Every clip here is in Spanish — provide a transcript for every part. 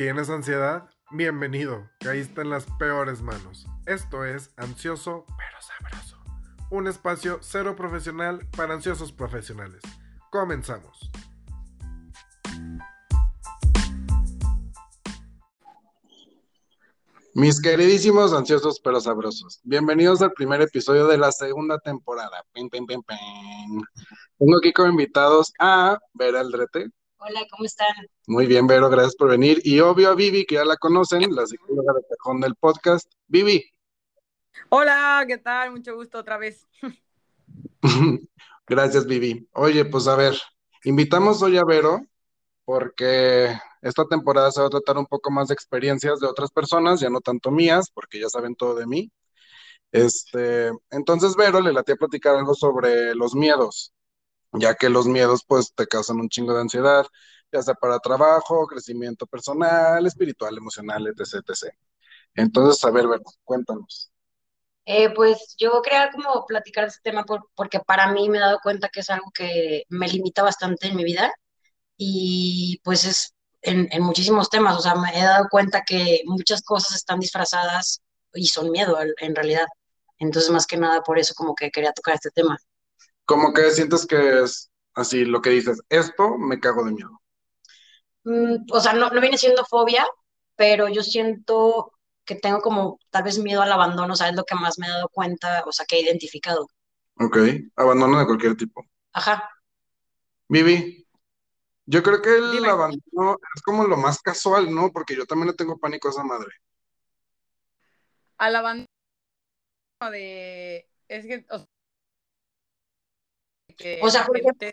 ¿Tienes ansiedad? Bienvenido, caíste en las peores manos. Esto es Ansioso pero Sabroso, un espacio cero profesional para ansiosos profesionales. Comenzamos. Mis queridísimos ansiosos pero sabrosos, bienvenidos al primer episodio de la segunda temporada. Tengo aquí como invitados a Vera Aldrete. Hola, ¿cómo están? Muy bien, Vero, gracias por venir. Y obvio a Vivi, que ya la conocen, la psicóloga de Tejón del podcast. Vivi. Hola, ¿qué tal? Mucho gusto otra vez. gracias, Vivi. Oye, pues a ver, invitamos hoy a Vero porque esta temporada se va a tratar un poco más de experiencias de otras personas, ya no tanto mías, porque ya saben todo de mí. Este, entonces, Vero le latía a platicar algo sobre los miedos ya que los miedos pues te causan un chingo de ansiedad, ya sea para trabajo, crecimiento personal, espiritual, emocional, etc. etc. Entonces, a ver, cuéntanos. Eh, pues yo quería como platicar este tema porque para mí me he dado cuenta que es algo que me limita bastante en mi vida y pues es en, en muchísimos temas, o sea, me he dado cuenta que muchas cosas están disfrazadas y son miedo en realidad. Entonces, más que nada por eso como que quería tocar este tema. Como que sientes que es así lo que dices, esto me cago de miedo. Mm, o sea, no, no viene siendo fobia, pero yo siento que tengo como tal vez miedo al abandono, o sea, es lo que más me he dado cuenta, o sea, que he identificado. Ok, abandono de cualquier tipo. Ajá. Vivi, yo creo que el abandono es como lo más casual, ¿no? Porque yo también le tengo pánico a esa madre. Al abandono de... Es que, o sea, por ejemplo,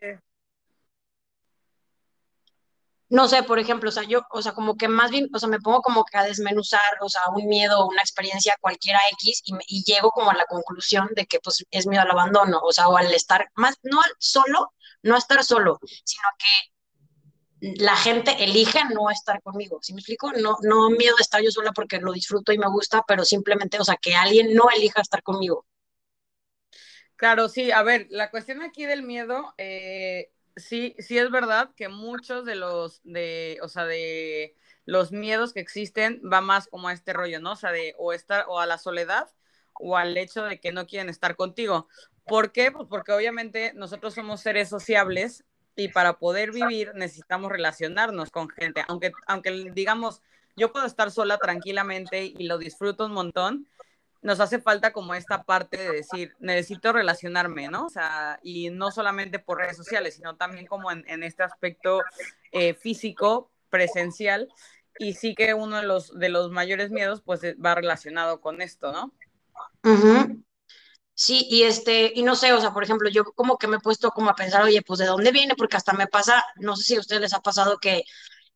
no sé, por ejemplo, o sea, yo, o sea, como que más bien, o sea, me pongo como que a desmenuzar, o sea, un miedo, una experiencia cualquiera X y, y llego como a la conclusión de que pues es miedo al abandono, o sea, o al estar más, no solo, no estar solo, sino que la gente elige no estar conmigo, ¿sí me explico? No, no miedo de estar yo sola porque lo disfruto y me gusta, pero simplemente, o sea, que alguien no elija estar conmigo. Claro, sí, a ver, la cuestión aquí del miedo, eh, sí, sí es verdad que muchos de los, de, o sea, de los miedos que existen va más como a este rollo, ¿no? O sea, de o estar, o a la soledad, o al hecho de que no quieren estar contigo. ¿Por qué? Pues porque obviamente nosotros somos seres sociables y para poder vivir necesitamos relacionarnos con gente, aunque, aunque digamos, yo puedo estar sola tranquilamente y lo disfruto un montón, nos hace falta como esta parte de decir, necesito relacionarme, ¿no? O sea, y no solamente por redes sociales, sino también como en, este aspecto eh, físico, presencial. Y sí que uno de los, de los mayores miedos, pues, eh, va relacionado con esto, ¿no? Sí, y este, y no sé, o sea, por ejemplo, yo como que me he puesto como a pensar, oye, pues de dónde viene, porque hasta me pasa, no sé si a ustedes les ha pasado que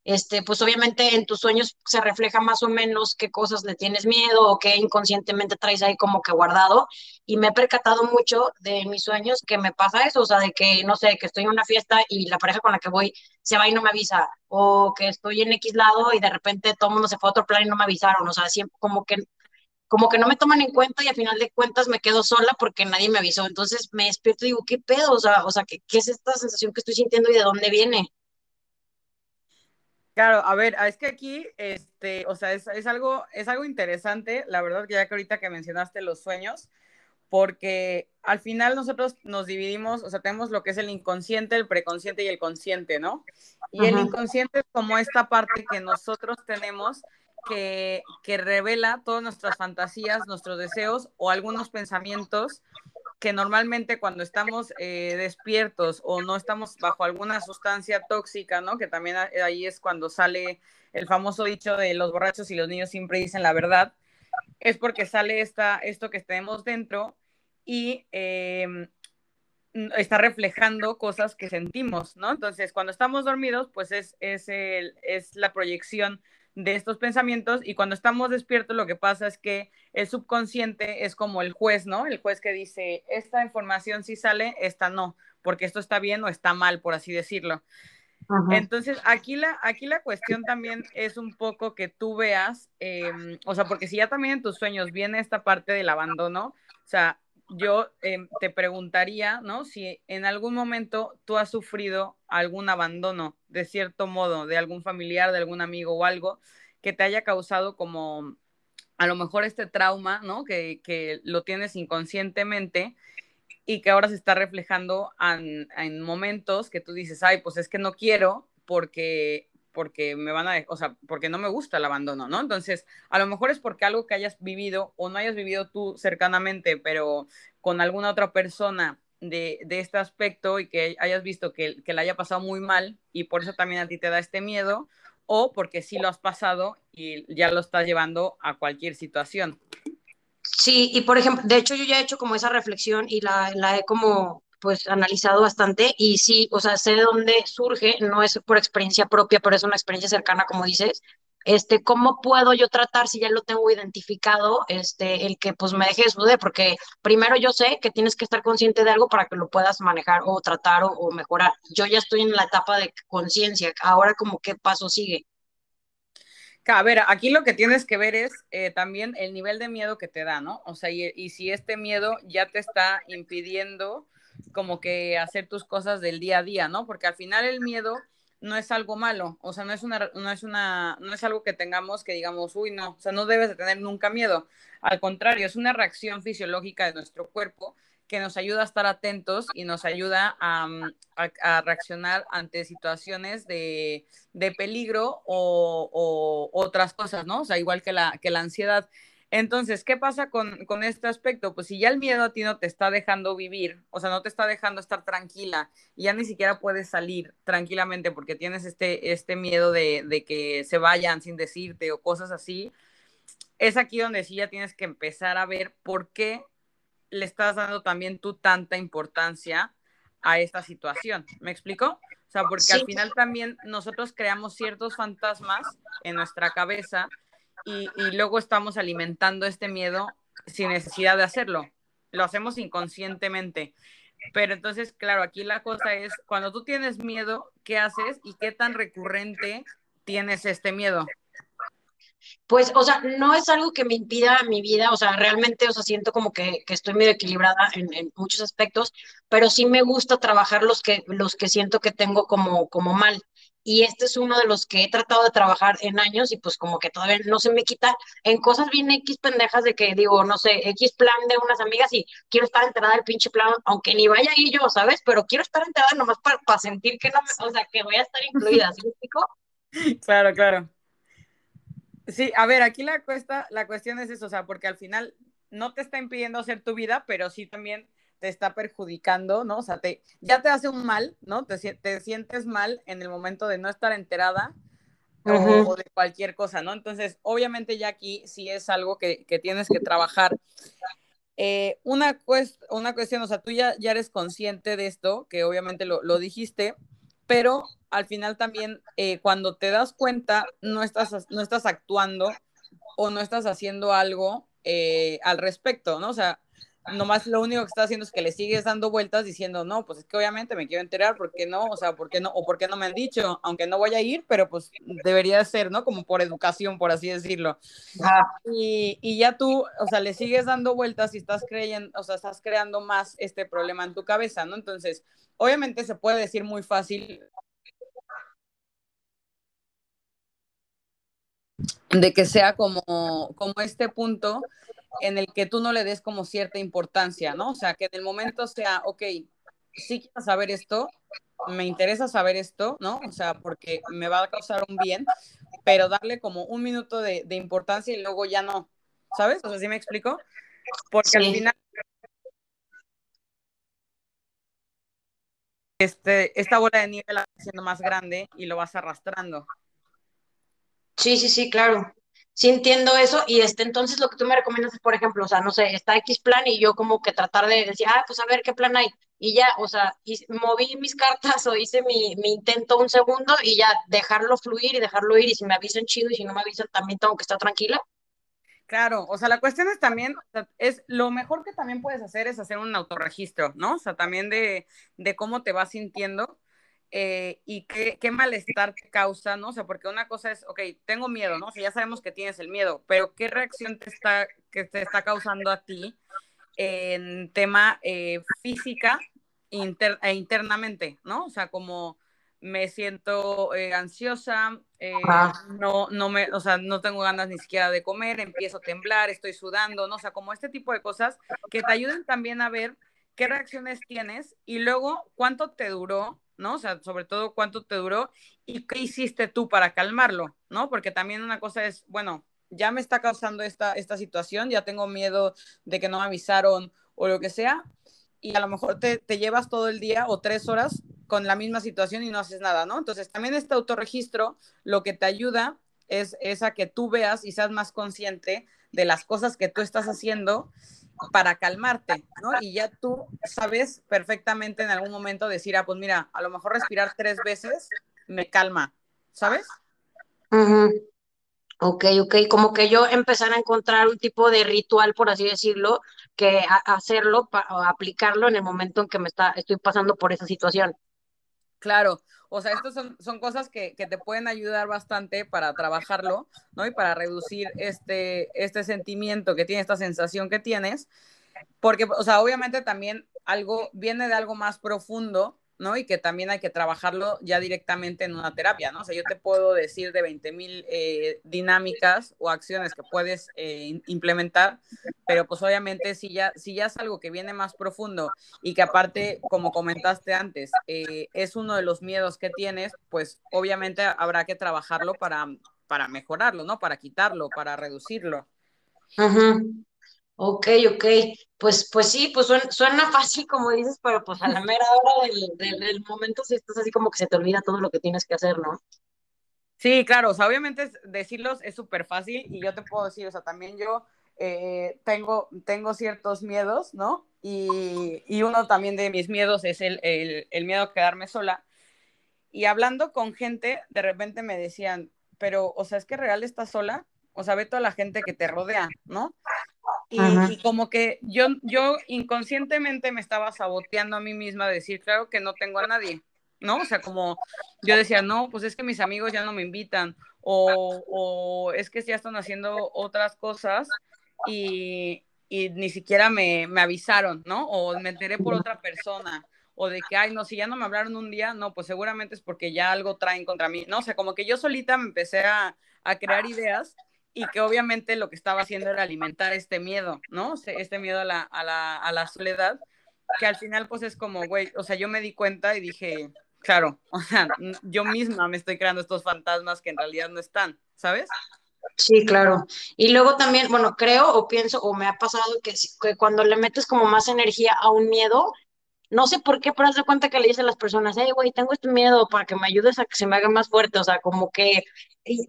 este, pues obviamente en tus sueños se refleja más o menos qué cosas le tienes miedo o qué inconscientemente traes ahí como que guardado. Y me he percatado mucho de mis sueños que me pasa eso, o sea, de que, no sé, que estoy en una fiesta y la pareja con la que voy se va y no me avisa, o que estoy en X lado y de repente todo el mundo se fue a otro plan y no me avisaron, o sea, siempre como que como que no me toman en cuenta y al final de cuentas me quedo sola porque nadie me avisó. Entonces me despierto y digo, ¿qué pedo? O sea, o sea ¿qué, ¿qué es esta sensación que estoy sintiendo y de dónde viene? Claro, a ver, es que aquí, este, o sea, es, algo, es algo interesante, la verdad que ya que ahorita que mencionaste los sueños, porque al final nosotros nos dividimos, o sea, tenemos lo que es el inconsciente, el preconsciente y el consciente, ¿no? Y el inconsciente es como esta parte que nosotros tenemos que, que revela todas nuestras fantasías, nuestros deseos o algunos pensamientos que normalmente cuando estamos eh, despiertos o no estamos bajo alguna sustancia tóxica, ¿no? Que también ahí es cuando sale el famoso dicho de los borrachos y los niños siempre dicen la verdad, es porque sale esta, esto que tenemos dentro y em, está reflejando cosas que sentimos, ¿no? Entonces, cuando estamos dormidos, pues es, es, el, es la proyección de estos pensamientos y cuando estamos despiertos lo que pasa es que el subconsciente es como el juez, ¿no? El juez que dice, esta información sí sale, esta no, porque esto está bien o está mal, por así decirlo. Entonces, aquí la, aquí la cuestión también es un poco que tú veas, em, o sea, porque si ya también en tus sueños viene esta parte del abandono, o sea, yo em, te preguntaría, ¿no? Si en algún momento tú has sufrido algún abandono, de cierto modo, de algún familiar, de algún amigo o algo que te haya causado como a lo mejor este trauma, ¿no? Que, lo tienes inconscientemente y que ahora se está reflejando en, en, momentos que tú dices, ay, pues es que no quiero porque porque me van a, o sea, porque no me gusta el abandono, ¿no? Entonces, a lo mejor es porque algo que hayas vivido o no hayas vivido tú cercanamente, pero con alguna otra persona de, de este aspecto y que hayas visto que, que la haya pasado muy mal y por eso también a ti te da este miedo, o porque sí lo has pasado y ya lo estás llevando a cualquier situación. Sí, y por ejemplo, de hecho yo ya he hecho como esa reflexión y la, la he como pues analizado bastante y sí, o sea, sé de dónde surge, no es por experiencia propia, pero es una experiencia cercana, como dices, este, ¿cómo puedo yo tratar si ya lo tengo identificado, este, el que pues me deje de Porque primero yo sé que tienes que estar consciente de algo para que lo puedas manejar o tratar o, mejorar. Yo ya estoy en la etapa de conciencia, ahora como qué paso sigue. A ver, aquí lo que tienes que ver es eh, también el nivel de miedo que te da, ¿no? O sea, y, y si este miedo ya te está impidiendo como que hacer tus cosas del día a día, ¿no? Porque al final el miedo no es algo malo, o sea, no es una, no es una, no es algo que tengamos que digamos, uy, no, o sea, no debes de tener nunca miedo. Al contrario, es una reacción fisiológica de nuestro cuerpo que nos ayuda a estar atentos y nos ayuda a, a, reaccionar ante situaciones de, de peligro o, o, otras cosas, ¿no? O sea, igual que la, que la ansiedad. Entonces, ¿qué pasa con, con, este aspecto? Pues si ya el miedo a ti no te está dejando vivir, o sea, no te está dejando estar tranquila y ya ni siquiera puedes salir tranquilamente porque tienes este, este miedo de, de que se vayan sin decirte o cosas así, es aquí donde sí ya tienes que empezar a ver por qué le estás dando también tú tanta importancia a esta situación. ¿Me explico? O sea, porque al final también nosotros creamos ciertos fantasmas en nuestra cabeza y, luego estamos alimentando este miedo sin necesidad de hacerlo. Lo hacemos inconscientemente. Pero entonces, claro, aquí la cosa es, cuando tú tienes miedo, ¿qué haces y qué tan recurrente tienes este miedo? Pues, o sea, no es algo que me impida mi vida, o sea, realmente, o sea, siento como que, estoy medio equilibrada en, en, muchos aspectos, pero sí me gusta trabajar los que, los que siento que tengo como, como mal y este es uno de los que he tratado de trabajar en años y pues como que todavía no se me quita en cosas bien X pendejas de que digo, no sé, X plan de unas amigas y quiero estar enterada del pinche plan, aunque ni vaya ahí yo, ¿sabes? Pero quiero estar enterada nomás para, sentir que no me, o sea, que voy a estar incluida, ¿sí me? Claro, claro. Sí, a ver, aquí la, cuesta, la cuestión es eso, o sea, porque al final no te está impidiendo hacer tu vida, pero sí también te está perjudicando, ¿no? O sea, te, ya te hace un mal, ¿no? Te, te sientes mal en el momento de no estar enterada o, de cualquier cosa, ¿no? Entonces, obviamente ya aquí sí es algo que, que tienes que trabajar. Eh, una, cuest una cuestión, o sea, tú ya, ya eres consciente de esto, que obviamente lo, lo dijiste, pero al final también eh, cuando te das cuenta, no estás, no estás actuando o no estás haciendo algo eh, al respecto, ¿no? O sea, nomás lo único que está haciendo es que le sigues dando vueltas diciendo, no, pues es que obviamente me quiero enterar, ¿por qué no? O sea, ¿por qué no? O ¿por qué no me han dicho? Aunque no voy a ir, pero pues debería ser, ¿no? Como por educación, por así decirlo. Y, y, ya tú, o sea, le sigues dando vueltas y estás creyendo, o sea, estás creando más este problema en tu cabeza, ¿no? Entonces, obviamente se puede decir muy fácil. de que sea como, como este punto en el que tú no le des como cierta importancia, ¿no? O sea, que en el momento sea, ok, sí quiero saber esto, me interesa saber esto, ¿no? O sea, porque me va a causar un bien, pero darle como un minuto de, de importancia y luego ya no, ¿sabes? O sea, ¿sí me explico? Porque sí. al final... Este, esta bola de nieve la va siendo más grande y lo vas arrastrando. Sí, sí, sí, claro sí entiendo eso y este, entonces lo que tú me recomiendas es, por ejemplo, o sea, no sé, está X plan y yo como que tratar de decir, ah, pues a ver qué plan hay y ya, o sea, moví mis cartas o hice mi, mi, intento un segundo y ya dejarlo fluir y dejarlo ir y si me avisan chido y si no me avisan también tengo que estar tranquila. Claro, o sea, la cuestión es también, es lo mejor que también puedes hacer es hacer un autorregistro, ¿no? O sea, también de, de cómo te vas sintiendo eh, y qué, qué, malestar te causa, ¿no? O sea, porque una cosa es, ok, tengo miedo, ¿no? O sea, ya sabemos que tienes el miedo, pero ¿qué reacción te está, que te está causando a ti en tema eh, física e internamente, ¿no? O sea, como me siento eh, ansiosa, eh, no, no me, o sea, no tengo ganas ni siquiera de comer, empiezo a temblar, estoy sudando, ¿no? O sea, como este tipo de cosas que te ayuden también a ver qué reacciones tienes y luego cuánto te duró, ¿no? O sea, sobre todo cuánto te duró y qué hiciste tú para calmarlo, ¿no? Porque también una cosa es, bueno, ya me está causando esta, esta situación, ya tengo miedo de que no me avisaron o lo que sea, y a lo mejor te, te llevas todo el día o tres horas con la misma situación y no haces nada, ¿no? Entonces, también este autorregistro lo que te ayuda es, es a que tú veas y seas más consciente de las cosas que tú estás haciendo para calmarte, ¿no? Y ya tú sabes perfectamente en algún momento decir, ah, pues mira, a lo mejor respirar tres veces me calma, ¿sabes? Ok, ok, como que yo empezar a encontrar un tipo de ritual, por así decirlo, que hacerlo, o aplicarlo en el momento en que me está, estoy pasando por esa situación. Claro, o sea, estas son, son cosas que, que, te pueden ayudar bastante para trabajarlo, ¿no? Y para reducir este, este sentimiento que tiene, esta sensación que tienes, porque, o sea, obviamente también algo viene de algo más profundo, ¿no? Y que también hay que trabajarlo ya directamente en una terapia, ¿no? O sea, yo te puedo decir de 20 mil eh, dinámicas o acciones que puedes eh, implementar, pero pues obviamente si ya, si ya es algo que viene más profundo y que aparte, como comentaste antes, eh, es uno de los miedos que tienes, pues obviamente habrá que trabajarlo para, para mejorarlo, ¿no? Para quitarlo, para reducirlo. Ajá. Ok, ok. Pues, pues sí, pues suena, fácil como dices, pero pues a la mera hora del, momento si estás así como que se te olvida todo lo que tienes que hacer, ¿no? Sí, claro, o sea, obviamente decirlos es súper fácil y yo te puedo decir, o sea, también yo eh, tengo, tengo ciertos miedos, ¿no? Y, y, uno también de mis miedos es el, el, el miedo a quedarme sola. Y hablando con gente, de repente me decían, pero, o sea, es que real estás sola, o sea, ve toda la gente que te rodea, ¿no? Y, como que yo, yo inconscientemente me estaba saboteando a mí misma decir, claro que no tengo a nadie, ¿no? O sea, como yo decía, no, pues es que mis amigos ya no me invitan, o, o es que ya están haciendo otras cosas y, y ni siquiera me, me, avisaron, ¿no? O me enteré por otra persona, o de que, ay, no, si ya no me hablaron un día, no, pues seguramente es porque ya algo traen contra mí, ¿no? O sea, como que yo solita me empecé a, a crear ideas y que obviamente lo que estaba haciendo era alimentar este miedo, ¿no? Este miedo a la, a la, a la soledad, que al final pues es como, güey, o sea, yo me di cuenta y dije, claro, o sea, yo misma me estoy creando estos fantasmas que en realidad no están, ¿sabes? Sí, claro. Y luego también, bueno, creo o pienso o me ha pasado que, que cuando le metes como más energía a un miedo, no sé por qué, pero haz cuenta que le dicen a las personas, hey, güey, tengo este miedo para que me ayudes a que se me haga más fuerte, o sea, como que,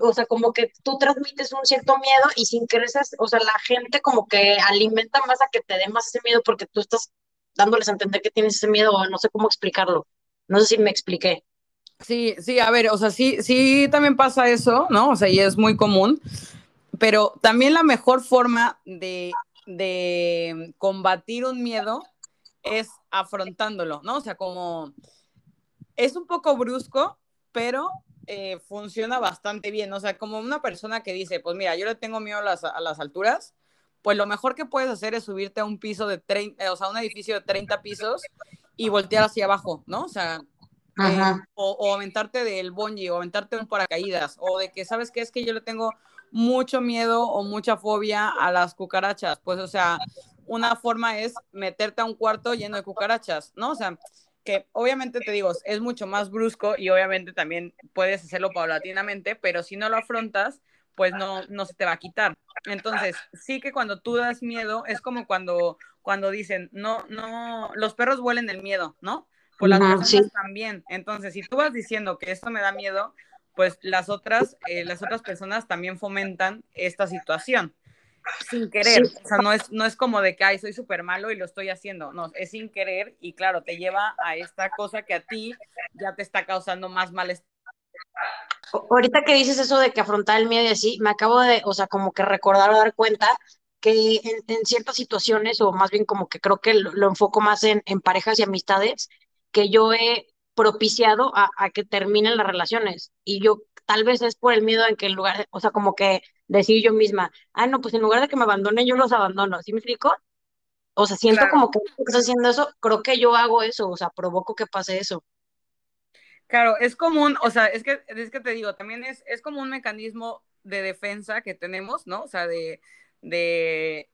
o sea, como que tú transmites un cierto miedo y sin que o sea, la gente como que alimenta más a que te dé más ese miedo porque tú estás dándoles a entender que tienes ese miedo, o no sé cómo explicarlo, no sé si me expliqué. Sí, sí, a ver, o sea, sí, sí también pasa eso, ¿no? O sea, y es muy común, pero también la mejor forma de, de combatir un miedo es afrontándolo, ¿no? O sea, como es un poco brusco, pero eh, funciona bastante bien. O sea, como una persona que dice, pues mira, yo le tengo miedo a las, a las alturas, pues lo mejor que puedes hacer es subirte a un piso de 30, eh, o sea, un edificio de 30 pisos y voltear hacia abajo, ¿no? O sea, eh, o, o, aventarte del bungee, o aventarte un paracaídas, o de que, ¿sabes qué? Es que yo le tengo mucho miedo o mucha fobia a las cucarachas. Pues, o sea, una forma es meterte a un cuarto lleno de cucarachas, ¿no? O sea, que obviamente te digo, es mucho más brusco y obviamente también puedes hacerlo paulatinamente, pero si no lo afrontas, pues no, no se te va a quitar. Entonces, sí que cuando tú das miedo, es como cuando, cuando dicen, no, no, los perros huelen el miedo, ¿no? Pues las personas también. Entonces, si tú vas diciendo que esto me da miedo, pues las otras, eh, las otras personas también fomentan esta situación sin querer, o sea, no es, no es como de que, ay, soy súper malo y lo estoy haciendo, no, es sin querer y claro, te lleva a esta cosa que a ti ya te está causando más malestar. Ahorita que dices eso de que afrontar el miedo y así, me acabo de, o sea, como que recordar o dar cuenta que en, ciertas situaciones, o más bien como que creo que lo, enfoco más en, en, parejas y amistades, que yo he propiciado a, a que terminen las relaciones. Y yo tal vez es por el miedo en que en lugar, o sea, como que decir yo misma, ah, no, pues en lugar de que me abandonen, yo los abandono, ¿sí me explico? O sea, siento como que estás haciendo eso, creo que yo hago eso, o sea, provoco que pase eso. Claro, es común, o sea, es que, es que te digo, también es, es como un mecanismo de defensa que tenemos, ¿no? O sea, de, de,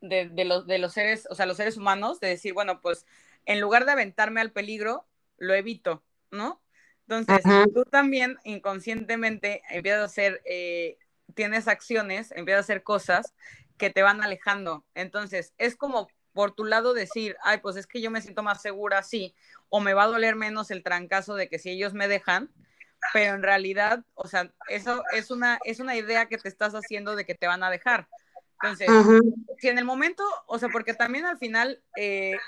de, los, de los seres, o sea, los seres humanos, de decir, bueno, pues en lugar de aventarme al peligro, lo evito, ¿no? Entonces, tú también inconscientemente empiezas a hacer, eh, tienes acciones, empiezas a hacer cosas que te van alejando. Entonces, es como por tu lado decir, ay, pues es que yo me siento más segura así, o me va a doler menos el trancazo de que si ellos me dejan, pero en realidad, o sea, eso es una, es una idea que te estás haciendo de que te van a dejar. Entonces, si en el momento, o sea, porque también al final eh,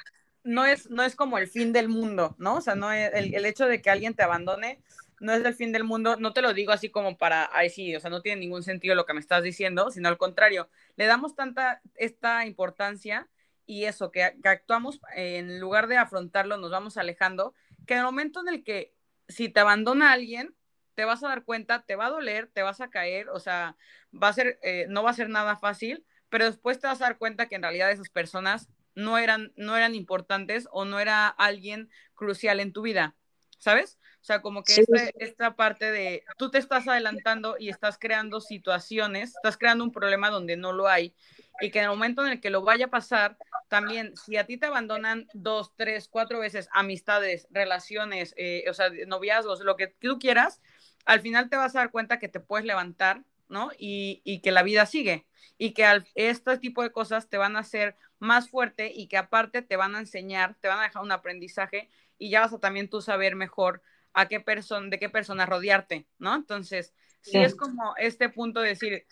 no, es, no es como el fin del mundo, ¿no? O sea, no es, el, el, hecho de que alguien te abandone no es el fin del mundo, no te lo digo así como para, ay, sí, o sea, no tiene ningún sentido lo que me estás diciendo, sino al contrario, le damos tanta esta importancia y eso, que, actuamos, en lugar de afrontarlo, nos vamos alejando, que en el momento en el que si te abandona alguien, te vas a dar cuenta, te va a doler, te vas a caer, o sea, va a ser, eh, no va a ser nada fácil, pero después te vas a dar cuenta que en realidad esas personas no eran, no eran importantes o no era alguien crucial en tu vida, ¿sabes? O sea, como que este, esta parte de tú te estás adelantando y estás creando situaciones, estás creando un problema donde no lo hay y que en el momento en el que lo vaya a pasar, también si a ti te abandonan dos, tres, cuatro veces amistades, relaciones, eh, o sea, noviazgos, lo que tú quieras, al final te vas a dar cuenta que te puedes levantar, ¿no? Y, y que la vida sigue y que al, este tipo de cosas te van a hacer más fuerte y que aparte te van a enseñar, te van a dejar un aprendizaje y ya vas a también tú saber mejor a qué persona, de qué persona rodearte, ¿no? Entonces, sí. es como este punto de decir,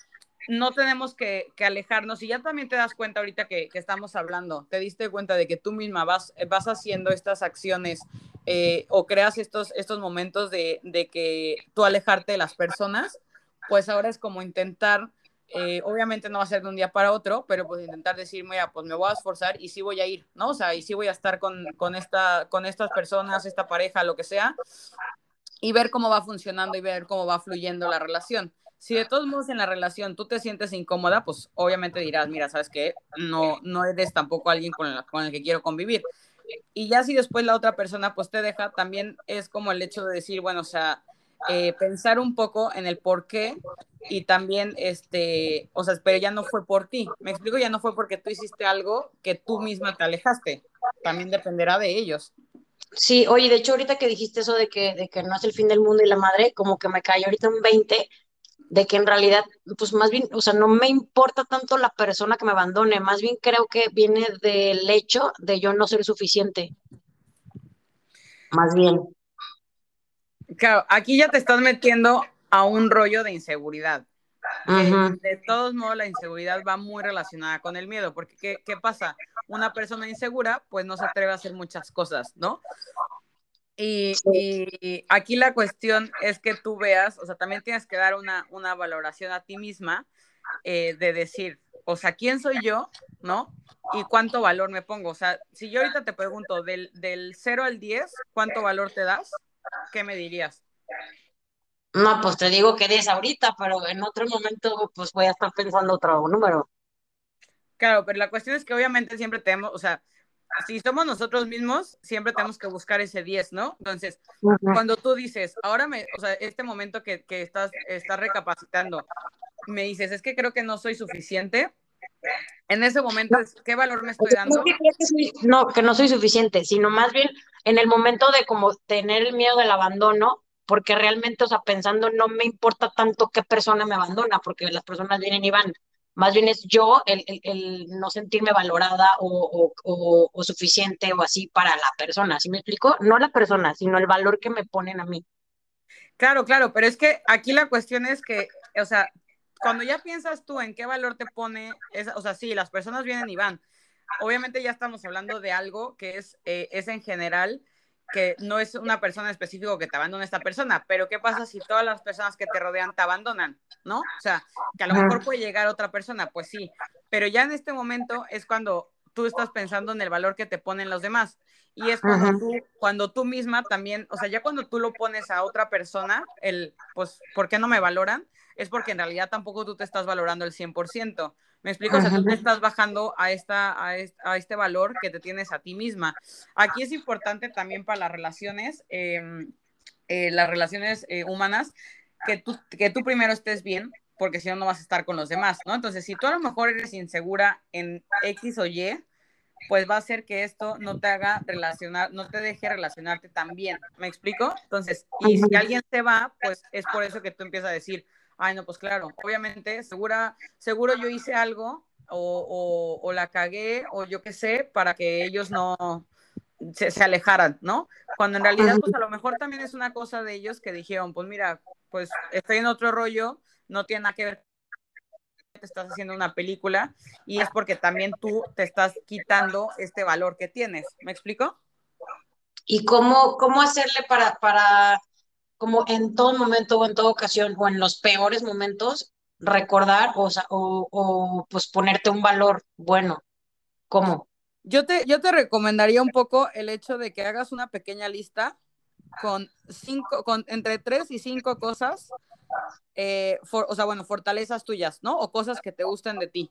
no tenemos que, que, alejarnos y ya también te das cuenta ahorita que, que, estamos hablando, te diste cuenta de que tú misma vas, vas haciendo estas acciones eh, o creas estos, estos momentos de, de, que tú alejarte de las personas, pues ahora es como intentar, eh, obviamente no va a ser de un día para otro, pero pues intentar decir, mira, pues me voy a esforzar y sí voy a ir, ¿no? O sea, y sí voy a estar con, con, esta, con estas personas, esta pareja, lo que sea, y ver cómo va funcionando y ver cómo va fluyendo la relación si de todos modos en la relación tú te sientes incómoda, pues obviamente dirás, mira, sabes que no, no eres tampoco alguien con, la, con el que quiero convivir. Y ya si después la otra persona pues te deja, también es como el hecho de decir, bueno, o sea, eh, pensar un poco en el por qué y también, este, o sea, pero ya no fue por ti. Me explico, ya no fue porque tú hiciste algo que tú misma te alejaste. También dependerá de ellos. Sí, oye, de hecho ahorita que dijiste eso de que, de que no es el fin del mundo y la madre, como que me cayó ahorita un 20 de que en realidad, pues más bien, o sea, no me importa tanto la persona que me abandone, más bien creo que viene del hecho de yo no ser suficiente. Más bien. Claro, aquí ya te estás metiendo a un rollo de inseguridad. Uh -huh. De todos modos, la inseguridad va muy relacionada con el miedo, porque ¿qué, ¿qué, pasa? Una persona insegura, pues no se atreve a hacer muchas cosas, ¿no? Y, y, aquí la cuestión es que tú veas, o sea, también tienes que dar una, una valoración a ti misma eh, de decir, o sea, ¿quién soy yo? ¿No? Y cuánto valor me pongo. O sea, si yo ahorita te pregunto del, del 0 al 10, ¿cuánto valor te das? ¿Qué me dirías? No, pues te digo que 10 ahorita, pero en otro momento pues voy a estar pensando otro número. Claro, pero la cuestión es que obviamente siempre tenemos, o sea, si somos nosotros mismos, siempre tenemos que buscar ese 10, ¿no? Entonces, uh -huh. cuando tú dices, ahora me, o sea, este momento que, que estás, estás recapacitando, me dices, es que creo que no soy suficiente, en ese momento, ¿qué valor me estoy dando? No, que no soy suficiente, sino más bien en el momento de como tener el miedo del abandono, porque realmente, o sea, pensando, no me importa tanto qué persona me abandona, porque las personas vienen y van más bien es yo el, el, el no sentirme valorada o, o, o, o, suficiente o así para la persona, ¿sí me explico? No la persona, sino el valor que me ponen a mí. Claro, claro, pero es que aquí la cuestión es que, o sea, cuando ya piensas tú en qué valor te pone, esa, o sea, sí, las personas vienen y van. Obviamente ya estamos hablando de algo que es, eh, es en general, que no es una persona específica que te abandona esta persona, pero ¿qué pasa si todas las personas que te rodean te abandonan? ¿No? O sea, que a lo mejor puede llegar otra persona, pues sí, pero ya en este momento es cuando tú estás pensando en el valor que te ponen los demás. Y es cuando tú, cuando tú misma también, o sea, ya cuando tú lo pones a otra persona, el, pues, ¿por qué no me valoran? Es porque en realidad tampoco tú te estás valorando el 100%. ¿Me explico? O sea, tú te estás bajando a, esta, a, este, valor que te tienes a ti misma. Aquí es importante también para las relaciones, em, eh, las relaciones eh, humanas, que tú, que tú primero estés bien, porque si no, no vas a estar con los demás, ¿no? Entonces, si tú a lo mejor eres insegura en X o Y, pues va a hacer que esto no te haga relacionar, no te deje relacionarte tan bien. ¿Me explico? Entonces, y si alguien se va, pues es por eso que tú empiezas a decir, ay, no, pues claro, obviamente, segura, seguro yo hice algo o, la cagué o yo qué sé para que ellos no se, se, alejaran, ¿no? Cuando en realidad, pues a lo mejor también es una cosa de ellos que dijeron, pues mira, pues estoy en otro rollo, no tiene nada que ver te estás haciendo una película y es porque también tú te estás quitando este valor que tienes. ¿Me explico? ¿Y cómo, cómo hacerle para, para, como en todo momento o en toda ocasión o en los peores momentos, recordar o, o, o pues ponerte un valor bueno? ¿Cómo? Yo te, yo te recomendaría un poco el hecho de que hagas una pequeña lista con cinco, con entre tres y cinco cosas eh, o sea, bueno, fortalezas tuyas, ¿no? O cosas que te gusten de ti.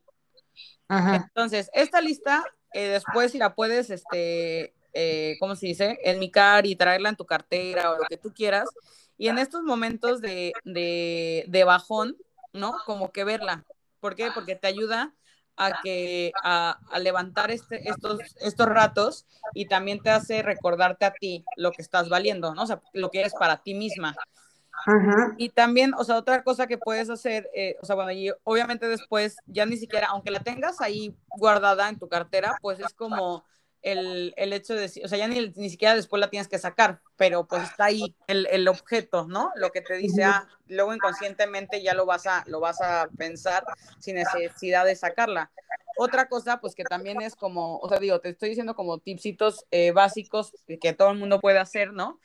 Entonces, esta lista, eh, después si la puedes, este, eh, ¿cómo se dice? Enmicar y traerla en tu cartera o lo que tú quieras. Y en estos momentos de, de, bajón, ¿no? Como que verla. ¿Por qué? Porque te ayuda a que a, a, levantar este, estos, estos ratos y también te hace recordarte a ti lo que estás valiendo, ¿no? O sea, lo que eres para ti misma. Y también, o sea, otra cosa que puedes hacer, eh, o sea, bueno, y obviamente después ya ni siquiera, aunque la tengas ahí guardada en tu cartera, pues es como el, el hecho de, o sea, ya ni, ni, siquiera después la tienes que sacar, pero pues está ahí el, el objeto, ¿no? Lo que te dice, ah, luego inconscientemente ya lo vas a, lo vas a pensar sin necesidad de sacarla. Otra cosa, pues que también es como, o sea, digo, te estoy diciendo como tipsitos eh, básicos que todo el mundo puede hacer, ¿no?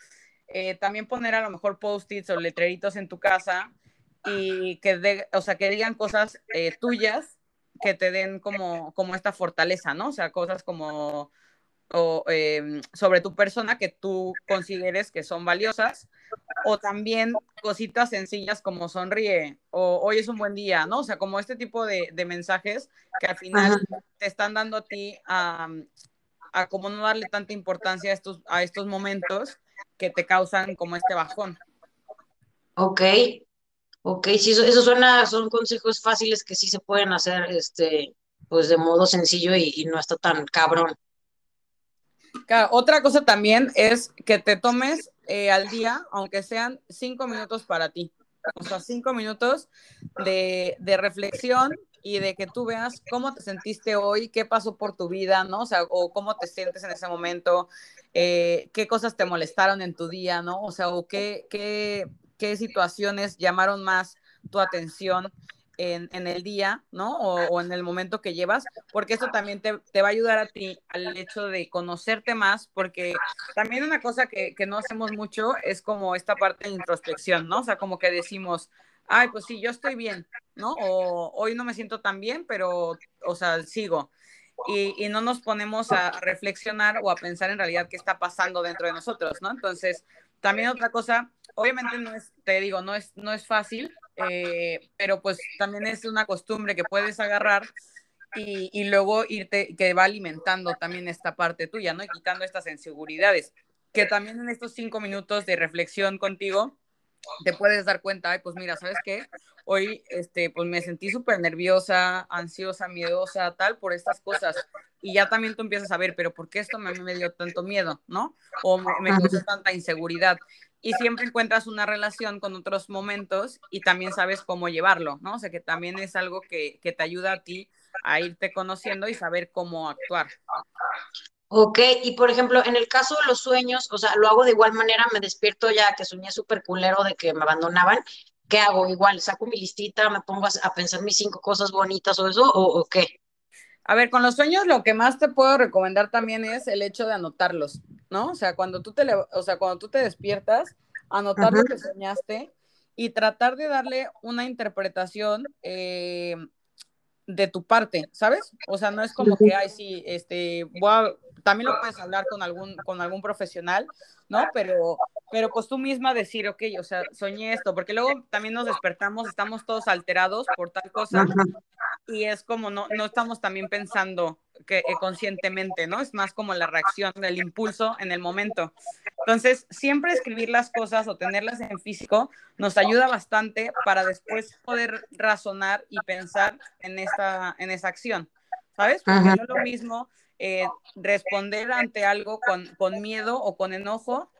Eh, también poner a lo mejor post-its o letreritos en tu casa y que, de, o sea, que digan cosas eh, tuyas que te den como, como esta fortaleza, ¿no? O sea, cosas como o, em, sobre tu persona que tú consideres que son valiosas, o también cositas sencillas como sonríe, o hoy es un buen día, ¿no? O sea, como este tipo de, de mensajes que al final te están dando a ti a, a como no darle tanta importancia a estos, a estos momentos que te causan como este bajón. Ok, ok, sí, eso, suena, son consejos fáciles que sí se pueden hacer, este, pues de modo sencillo y, no está tan cabrón. Otra cosa también es que te tomes eh, al día, aunque sean cinco minutos para ti. O sea, cinco minutos de, de, reflexión y de que tú veas cómo te sentiste hoy, qué pasó por tu vida, ¿no? O sea, o cómo te sientes en ese momento, eh, qué cosas te molestaron en tu día, ¿no? O sea, o qué, qué, qué situaciones llamaron más tu atención en, en el día, ¿no? O, en el momento que llevas, porque esto también te, te, va a ayudar a ti al hecho de conocerte más, porque también una cosa que, que no hacemos mucho es como esta parte de introspección, ¿no? O sea, como que decimos, ay, pues sí, yo estoy bien, ¿no? O hoy no me siento tan bien, pero, o sea, sigo y, no nos ponemos a reflexionar o a pensar en realidad qué está pasando dentro de nosotros, ¿no? Entonces, también otra cosa, obviamente no es, te digo, no es, no es fácil, eh, pero pues también es una costumbre que puedes agarrar y, y, luego irte, que va alimentando también esta parte tuya, ¿no? Y quitando estas inseguridades, que también en estos cinco minutos de reflexión contigo, te puedes dar cuenta, ay, pues mira, ¿sabes qué? Hoy, este, pues me sentí súper nerviosa, ansiosa, miedosa, tal, por estas cosas. Y ya también tú empiezas a ver, pero ¿por qué esto mí me dio tanto miedo, no? O me, me causó tanta inseguridad. Y siempre encuentras una relación con otros momentos y también sabes cómo llevarlo, ¿no? O sea, que también es algo que, que te ayuda a ti a irte conociendo y saber cómo actuar. Ok, y por ejemplo, en el caso de los sueños, o sea, lo hago de igual manera, me despierto ya que soñé súper culero de que me abandonaban, ¿qué hago? Igual, saco mi listita, me pongo a, pensar mis cinco cosas bonitas o eso, o, qué? A ver, con los sueños lo que más te puedo recomendar también es el hecho de anotarlos, ¿no? O sea, cuando tú te, o sea, cuando tú te despiertas, anotar lo que soñaste y tratar de darle una interpretación eh, de tu parte, ¿sabes? O sea, no es como que, ay, sí, este, voy a también lo puedes hablar con algún, con algún profesional, ¿no? Pero, pero pues tú misma decir, ok, o sea, soñé esto, porque luego también nos despertamos, estamos todos alterados por tal cosa y es como no, no estamos también pensando que eh, conscientemente, ¿no? Es más como la reacción del impulso en el momento. Entonces, siempre escribir las cosas o tenerlas en físico nos ayuda bastante para después poder razonar y pensar en esta, en esa acción, ¿sabes? Porque no es lo mismo eh, responder ante algo con, con miedo o con enojo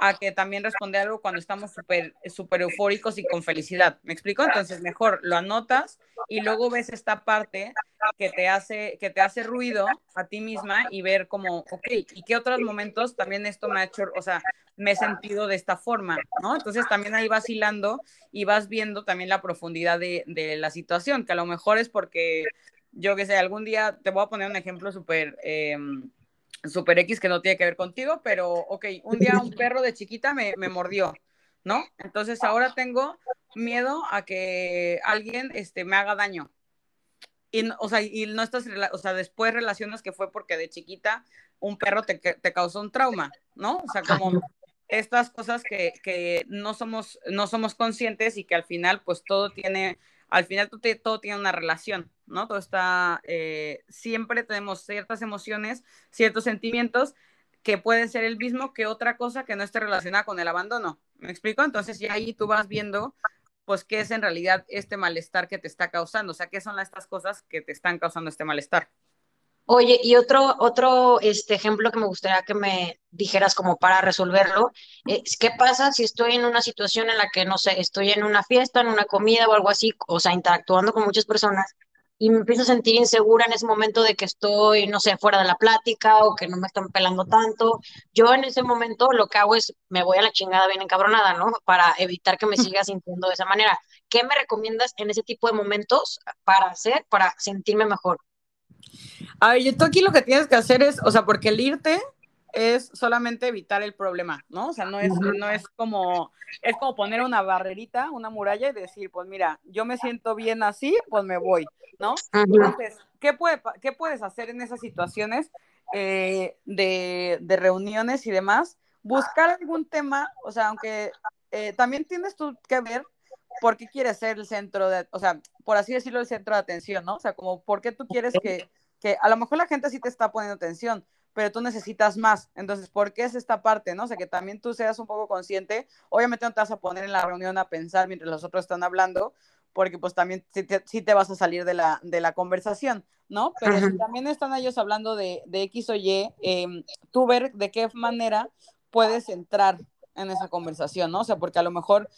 a que también responde algo cuando estamos súper super eufóricos y con felicidad. ¿Me explico? Entonces, mejor lo anotas y luego ves esta parte que te hace, que te hace ruido a ti misma y ver como, ok, ¿y qué otros momentos también esto me ha hecho, o sea, me he sentido de esta forma, ¿no? Entonces también ahí vas hilando y vas viendo también la profundidad de, de la situación, que a lo mejor es porque, yo que sé, algún día te voy a poner un ejemplo súper... Eh, super X que no tiene que ver contigo, pero ok, un día un perro de chiquita me, me mordió, ¿no? Entonces ahora tengo miedo a que alguien este, me haga daño. Y, o sea, y no estás, o sea, después relacionas que fue porque de chiquita un perro te, te causó un trauma, ¿no? O sea, como estas cosas que, que no, somos, no somos conscientes y que al final, pues todo tiene al final todo tiene una relación, ¿no? Todo está, eh, siempre tenemos ciertas emociones, ciertos sentimientos que pueden ser el mismo que otra cosa que no esté relacionada con el abandono. ¿Me explico? Entonces ya ahí tú vas viendo, pues, qué es en realidad este malestar que te está causando, o sea, qué son estas cosas que te están causando este malestar. Oye, y otro, otro este, ejemplo que me gustaría que me dijeras como para resolverlo, es qué pasa si estoy en una situación en la que, no sé, estoy en una fiesta, en una comida o algo así, o sea, interactuando con muchas personas y me empiezo a sentir insegura en ese momento de que estoy, no sé, fuera de la plática o que no me están pelando tanto. Yo en ese momento lo que hago es me voy a la chingada bien encabronada, ¿no? Para evitar que me siga sintiendo de esa manera. ¿Qué me recomiendas en ese tipo de momentos para hacer, para sentirme mejor? A ver, tú aquí lo que tienes que hacer es, o sea, porque el irte es solamente evitar el problema, ¿no? O sea, no es, no es como, es como poner una barrerita, una muralla y decir, pues mira, yo me siento bien así, pues me voy, ¿no? Entonces, ¿qué, puede, ¿qué puedes hacer en esas situaciones eh, de, de, reuniones y demás? Buscar algún tema, o sea, aunque eh, también tienes tú que ver por qué quieres ser el centro de, o sea, por así decirlo, el centro de atención, ¿no? O sea, como por qué tú quieres que que a lo mejor la gente sí te está poniendo atención, pero tú necesitas más. Entonces, ¿por qué es esta parte, no? O sea, que también tú seas un poco consciente. Obviamente no te vas a poner en la reunión a pensar mientras los otros están hablando, porque pues también sí te, vas a salir de la, de la conversación, ¿no? Pero si también están ellos hablando de, de X o Y, em, tú ver de qué manera puedes entrar en esa conversación, ¿no? O sea, porque a lo mejor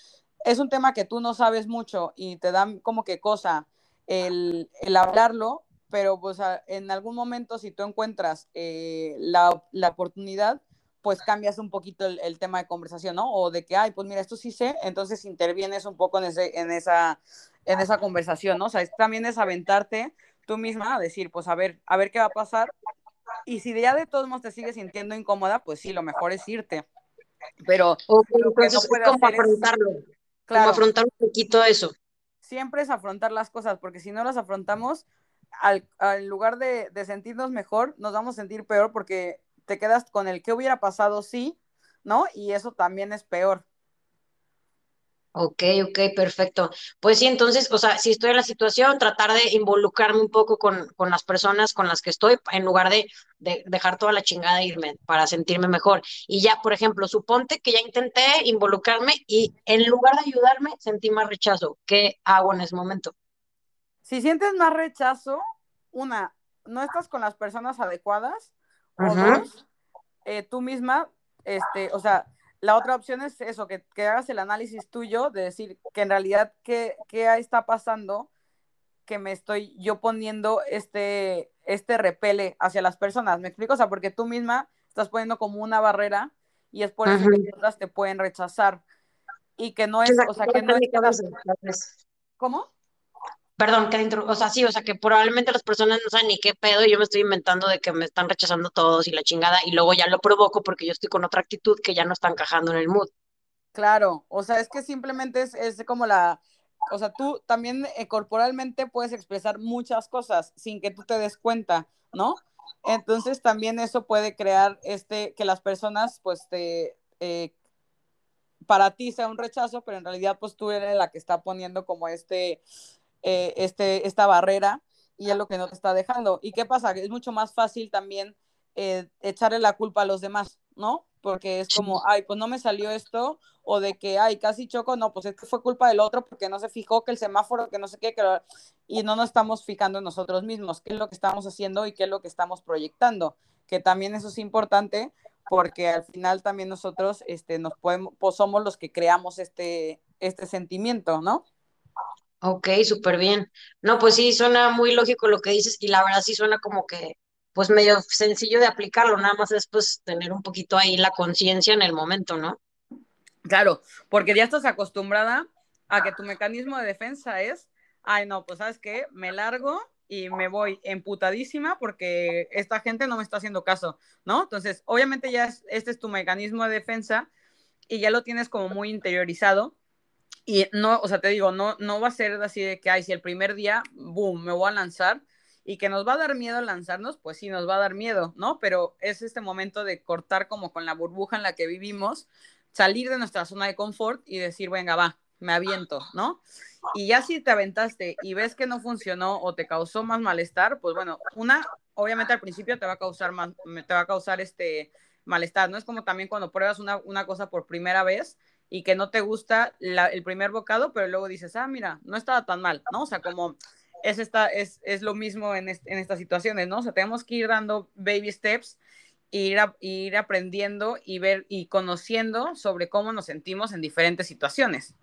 es un tema que tú no sabes mucho y te dan como que cosa el, el hablarlo, pero pues en algún momento si tú encuentras eh, la, la, oportunidad, pues cambias un poquito el, tema de conversación, ¿no? O de que, ay, pues mira, esto sí sé, entonces intervienes un poco en, ese, en, esa, en esa conversación, ¿no? O sea, también es aventarte tú misma a decir, pues a ver, a ver qué va a pasar. Y si ya de todos modos te sigues sintiendo incómoda, pues sí, lo mejor es irte. Pero no como afrontarlo. Claro, afrontar un poquito eso. Siempre es afrontar las cosas, porque si no las afrontamos, al, lugar de, sentirnos mejor, nos vamos a sentir peor porque te quedas con el que hubiera pasado sí, ¿no? Y eso también es peor. Ok, ok, perfecto. Pues sí, entonces, o sea, si estoy en la situación, tratar de involucrarme un poco con, las personas con las que estoy, en lugar de, de, dejar toda la chingada e irme para sentirme mejor. Y ya, por ejemplo, suponte que ya intenté involucrarme y en lugar de ayudarme, sentí más rechazo. ¿Qué hago en ese momento? Si sientes más rechazo, una, no estás con las personas adecuadas, o dos, eh, tú misma, este, o sea, la otra opción es eso, que, que, hagas el análisis tuyo de decir que en realidad qué, qué está pasando que me estoy yo poniendo este, este repele hacia las personas. ¿Me explico? O sea, porque tú misma estás poniendo como una barrera y es por eso que otras te pueden rechazar. Y que no es, o sea, que no es... ¿Cómo? Perdón, que dentro, o sea, sí, o sea, que probablemente las personas no saben ni qué pedo, y yo me estoy inventando de que me están rechazando todos y la chingada, y luego ya lo provoco porque yo estoy con otra actitud que ya no está encajando en el mood. Claro, o sea, es que simplemente es, es como la, o sea, tú también eh, corporalmente puedes expresar muchas cosas sin que tú te des cuenta, ¿no? Entonces también eso puede crear este, que las personas pues te, eh, para ti sea un rechazo, pero en realidad pues tú eres la que está poniendo como este, eh, este, esta barrera y es lo que no te está dejando. ¿Y qué pasa? Es mucho más fácil también eh, echarle la culpa a los demás, ¿no? Porque es como, ay, pues no me salió esto, o de que, ay, casi choco, no, pues es que fue culpa del otro porque no se fijó que el semáforo, que no sé qué, que y no nos estamos fijando en nosotros mismos, qué es lo que estamos haciendo y qué es lo que estamos proyectando, que también eso es importante porque al final también nosotros este, nos podemos, pues somos los que creamos este, este sentimiento, ¿no? Ok, súper bien. No, pues sí, suena muy lógico lo que dices y la verdad sí suena como que, pues medio sencillo de aplicarlo, nada más es pues tener un poquito ahí la conciencia en el momento, ¿no? Claro, porque ya estás acostumbrada a que tu mecanismo de defensa es, ay no, pues sabes qué, me largo y me voy emputadísima porque esta gente no me está haciendo caso, ¿no? Entonces, obviamente ya este es tu mecanismo de defensa y ya lo tienes como muy interiorizado y no, o sea, te digo, no, no va a ser así de que, ay, si el primer día, boom, me voy a lanzar y que nos va a dar miedo lanzarnos, pues sí, nos va a dar miedo, ¿no? Pero es este momento de cortar como con la burbuja en la que vivimos, salir de nuestra zona de confort y decir, venga, va, me aviento, ¿no? Y ya si te aventaste y ves que no funcionó o te causó más malestar, pues bueno, una, obviamente al principio te va a causar más, te va a causar este malestar, ¿no? Es como también cuando pruebas una, una cosa por primera vez y que no te gusta el primer bocado, pero luego dices, ah, mira, no estaba tan mal, ¿no? O sea, como es, esta, es, es lo mismo en, en estas situaciones, ¿no? O sea, tenemos que ir dando baby steps ir, ir aprendiendo y ver y conociendo sobre cómo nos sentimos en diferentes situaciones.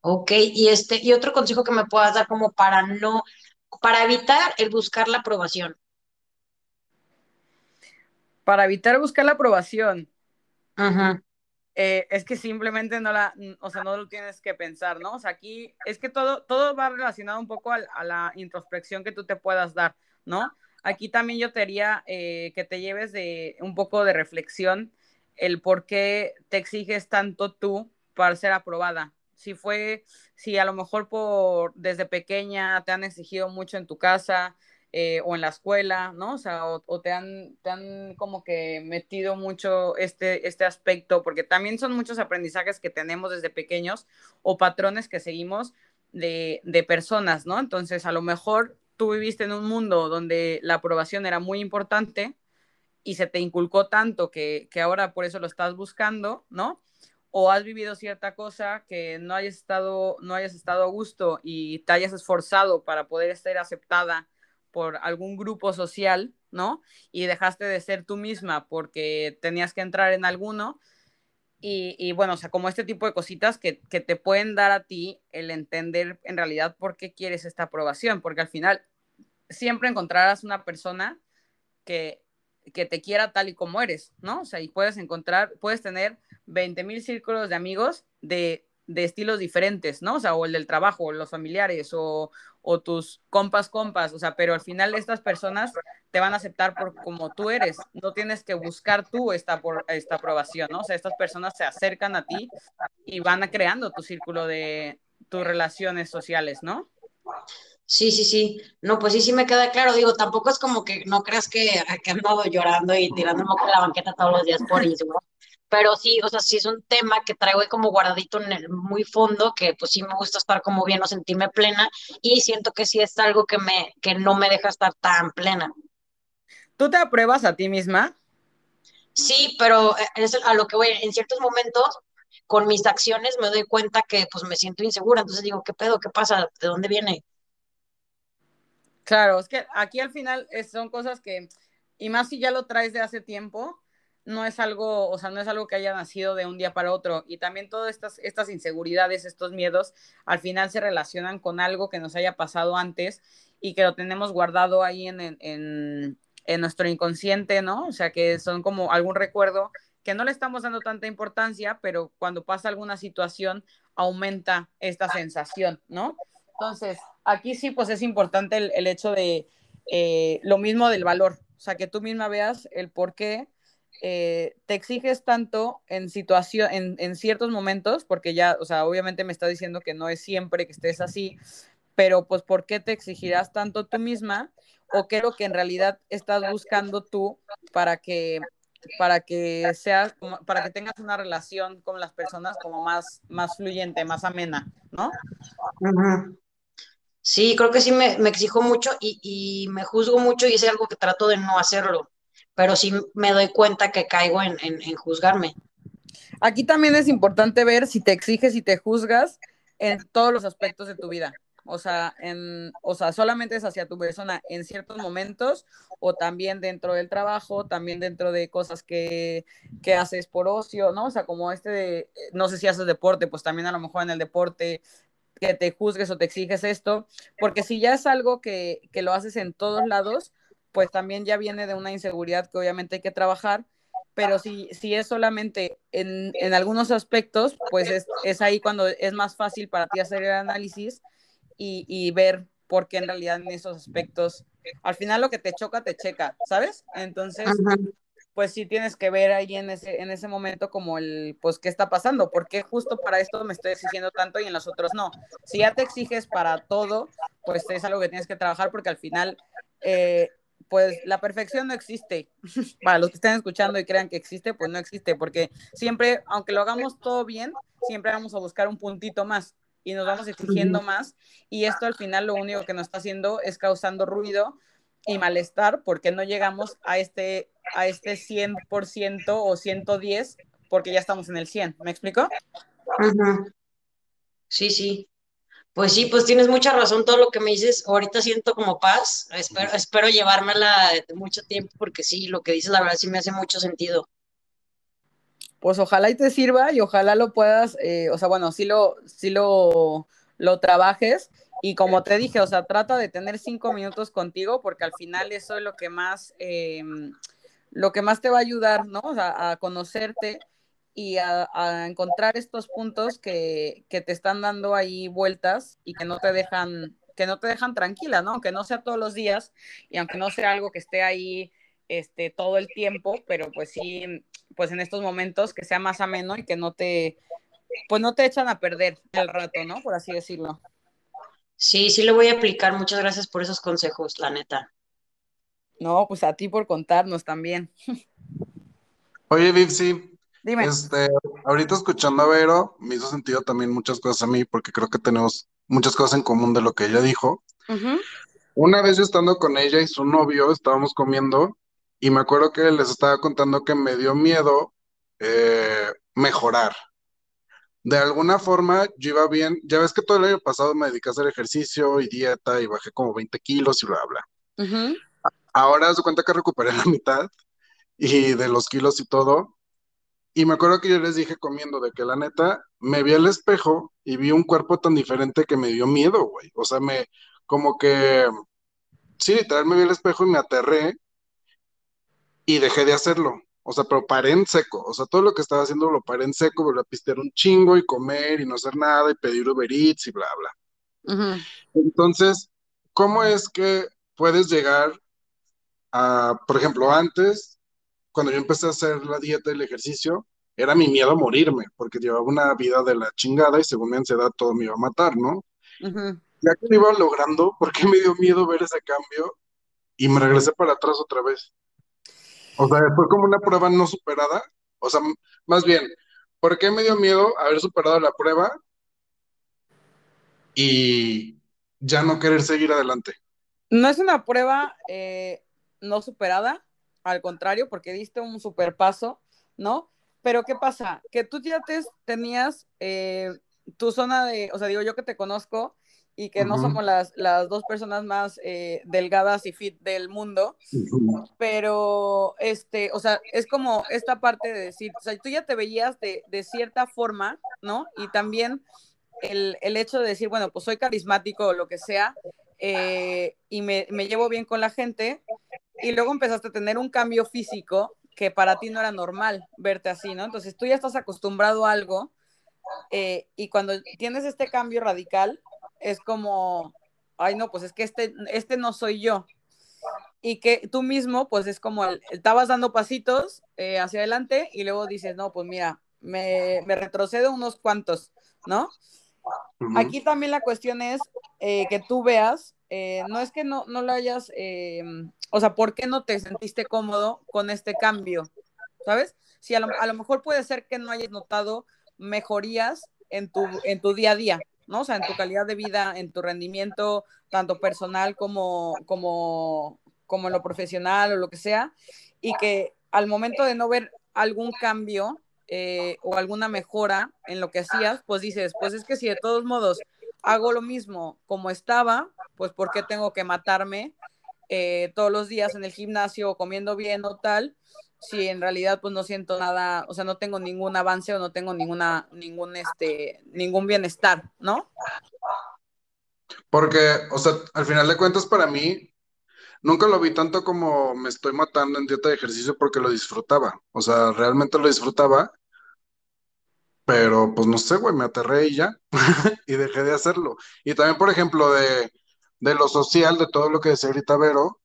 Ok, y este, y otro consejo que me puedas dar como para no, para evitar el buscar la aprobación. Para evitar buscar la aprobación. Eh, es que simplemente no la, o sea, no lo tienes que pensar, ¿no? O sea, aquí es que todo, todo va relacionado un poco a, a la introspección que tú te puedas dar, ¿no? Aquí también yo te diría eh, que te lleves de un poco de reflexión el por qué te exiges tanto tú para ser aprobada. Si fue, si a lo mejor por desde pequeña te han exigido mucho en tu casa eh, o en la escuela, ¿no? O sea, o, te, han, te han como que metido mucho este, este aspecto, porque también son muchos aprendizajes que tenemos desde pequeños o patrones que seguimos de, de personas, ¿no? Entonces, a lo mejor tú viviste en un mundo donde la aprobación era muy importante y se te inculcó tanto que, que ahora por eso lo estás buscando, ¿no? o has vivido cierta cosa que no hayas estado, no hayas estado a gusto y te hayas esforzado para poder estar aceptada por algún grupo social, ¿no? Y dejaste de ser tú misma porque tenías que entrar en alguno. Y, y bueno, o sea, como este tipo de cositas que, que, te pueden dar a ti el entender en realidad por qué quieres esta aprobación, porque al final siempre encontrarás una persona que, que te quiera tal y como eres, ¿no? O sea, y puedes encontrar, puedes tener 20 mil círculos de amigos de, de, estilos diferentes, ¿no? O sea, o el del trabajo, los familiares, o, o, tus compas, compas, o sea, pero al final estas personas te van a aceptar por como tú eres, no tienes que buscar tú esta, por, esta aprobación, ¿no? O sea, estas personas se acercan a ti y van a creando tu círculo de tus relaciones sociales, ¿no? Sí, sí, sí. No, pues sí, sí me queda claro. Digo, tampoco es como que no creas que, que he andado llorando y tirando moco en la banqueta todos los días por eso, pero sí, o sea, sí es un tema que traigo ahí como guardadito en el muy fondo, que pues sí me gusta estar como bien o sentirme plena y siento que sí es algo que me que no me deja estar tan plena. ¿Tú te apruebas a ti misma? Sí, pero eh, es a lo que voy, en ciertos momentos con mis acciones me doy cuenta que pues me siento insegura, entonces digo, ¿qué pedo? ¿Qué pasa? ¿De dónde viene? Claro, es que aquí al final son cosas que, y más si ya lo traes de hace tiempo, no es algo, o sea, no es algo que haya nacido de un día para otro. Y también todas estas, estas inseguridades, estos miedos, al final se relacionan con algo que nos haya pasado antes y que lo tenemos guardado ahí en, en, en nuestro inconsciente, ¿no? O sea, que son como algún recuerdo que no le estamos dando tanta importancia, pero cuando pasa alguna situación aumenta esta sensación, ¿no? Entonces, aquí sí, pues es importante el, el hecho de eh, lo mismo del valor, o sea, que tú misma veas el por qué eh, te exiges tanto en situación, en, en, ciertos momentos, porque ya, o sea, obviamente me está diciendo que no es siempre que estés así, pero pues ¿por qué te exigirás tanto tú misma? ¿O qué es lo que en realidad estás buscando tú para que para que sea para que tengas una relación con las personas como más más fluyente, más amena, ¿no? Sí, creo que sí me, exijo mucho y, me juzgo mucho y es algo que trato de no hacerlo, pero sí me doy cuenta que caigo en, en juzgarme. Aquí también es importante ver si te exiges y te juzgas en todos los aspectos de tu vida. O sea, en, o sea, solamente es hacia tu persona en ciertos momentos o también dentro del trabajo, también dentro de cosas que, que haces por ocio, ¿no? O sea, como este de, no sé si haces deporte, pues también a lo mejor en el deporte que te juzgues o te exiges esto, porque si ya es algo que, que lo haces en todos lados, pues también ya viene de una inseguridad que obviamente hay que trabajar pero si, si es solamente en, en algunos aspectos, pues es, es, ahí cuando es más fácil para ti hacer el análisis y, y, ver por qué en realidad en esos aspectos, al final lo que te choca, te checa, ¿sabes? Entonces, pues sí tienes que ver ahí en ese, en ese momento como el, pues, ¿qué está pasando? ¿Por qué justo para esto me estoy exigiendo tanto y en los otros no? Si ya te exiges para todo, pues es algo que tienes que trabajar porque al final... Eh, pues la perfección no existe. Para los que estén escuchando y crean que existe, pues no existe, porque siempre, aunque lo hagamos todo bien, siempre vamos a buscar un puntito más y nos vamos exigiendo más. Y esto al final lo único que nos está haciendo es causando ruido y malestar porque no llegamos a este, a este 100% o 110 porque ya estamos en el 100. ¿Me explico? Sí, sí. Pues sí, pues tienes mucha razón todo lo que me dices. Ahorita siento como paz. Espero, espero llevármela de mucho tiempo porque sí, lo que dices la verdad sí me hace mucho sentido. Pues ojalá y te sirva y ojalá lo puedas, eh, o sea, bueno, sí lo, sí lo, lo trabajes. Y como te dije, o sea, trata de tener cinco minutos contigo porque al final eso es lo que más, em, lo que más te va a ayudar, ¿no? O sea, a conocerte y a, encontrar estos puntos que, que, te están dando ahí vueltas y que no te dejan que no te dejan tranquila, ¿no? Aunque no sea todos los días y aunque no sea algo que esté ahí este, todo el tiempo, pero pues sí, pues en estos momentos que sea más ameno y que no te, pues no te echan a perder el rato, ¿no? Por así decirlo. Sí, sí lo voy a aplicar. Muchas gracias por esos consejos, la neta. No, pues a ti por contarnos también. Oye, Viv, sí, Dime. Este, ahorita escuchando a Vero, me hizo sentido también muchas cosas a mí, porque creo que tenemos muchas cosas en común de lo que ella dijo. Una vez yo estando con ella y su novio, estábamos comiendo, y me acuerdo que les estaba contando que me dio miedo eh, mejorar. De alguna forma, yo iba bien. Ya ves que todo el año pasado me dediqué a hacer ejercicio y dieta y bajé como 20 kilos y bla, bla. Ahora se cuenta que recuperé la mitad y de los kilos y todo, y me acuerdo que yo les dije comiendo de que la neta me vi al espejo y vi un cuerpo tan diferente que me dio miedo, güey. O sea, me, como que, sí, literal me vi al espejo y me aterré y dejé de hacerlo. O sea, pero paré en seco. O sea, todo lo que estaba haciendo lo paré en seco, volví a pistear un chingo y comer y no hacer nada y pedir Uber Eats y bla, bla. Entonces, ¿cómo es que puedes llegar a, por ejemplo, antes cuando yo empecé a hacer la dieta y el ejercicio, era mi miedo a morirme, porque llevaba una vida de la chingada y según mi ansiedad todo me iba a matar, ¿no? Ya que lo iba logrando, ¿por qué me dio miedo ver ese cambio? Y me regresé para atrás otra vez. O sea, fue como una prueba no superada. O sea, más bien, ¿por qué me dio miedo haber superado la prueba y ya no querer seguir adelante? No es una prueba eh, no superada, al contrario, porque diste un super paso, ¿no? Pero ¿qué pasa? Que tú ya te, tenías eh, tu zona de, o sea, digo yo que te conozco y que no somos las, las, dos personas más eh, delgadas y fit del mundo, pero, este, o sea, es como esta parte de decir, o sea, tú ya te veías de, de cierta forma, ¿no? Y también el, el, hecho de decir, bueno, pues soy carismático o lo que sea, eh, y me, me, llevo bien con la gente, y luego empezaste a tener un cambio físico que para ti no era normal verte así, ¿no? Entonces tú ya estás acostumbrado a algo eh, y cuando tienes este cambio radical es como, ay no, pues es que este, este no soy yo. Y que tú mismo, pues es como, estabas dando pasitos eh, hacia adelante y luego dices, no, pues mira, me, me retrocedo unos cuantos, ¿no? Aquí también la cuestión es eh, que tú veas, eh, no es que no, no lo hayas, eh, o sea, ¿por qué no te sentiste cómodo con este cambio? ¿Sabes? Si a lo, a lo mejor puede ser que no hayas notado mejorías en tu, en tu día a día, ¿no? O sea, en tu calidad de vida, en tu rendimiento, tanto personal como, como, como en lo profesional o lo que sea, y que al momento de no ver algún cambio eh, o alguna mejora en lo que hacías, pues dices, pues es que si de todos modos hago lo mismo como estaba, pues ¿por qué tengo que matarme eh, todos los días en el gimnasio comiendo bien o tal? Si en realidad pues no siento nada, o sea, no tengo ningún avance o no tengo ninguna, ningún, este, ningún bienestar, ¿no? Porque, o sea, al final de cuentas para mí, nunca lo vi tanto como me estoy matando en dieta de ejercicio porque lo disfrutaba. O sea, realmente lo disfrutaba pero pues no sé, güey, me aterré y ya, y dejé de hacerlo. Y también, por ejemplo, de, de lo social, de todo lo que decía ahorita Vero,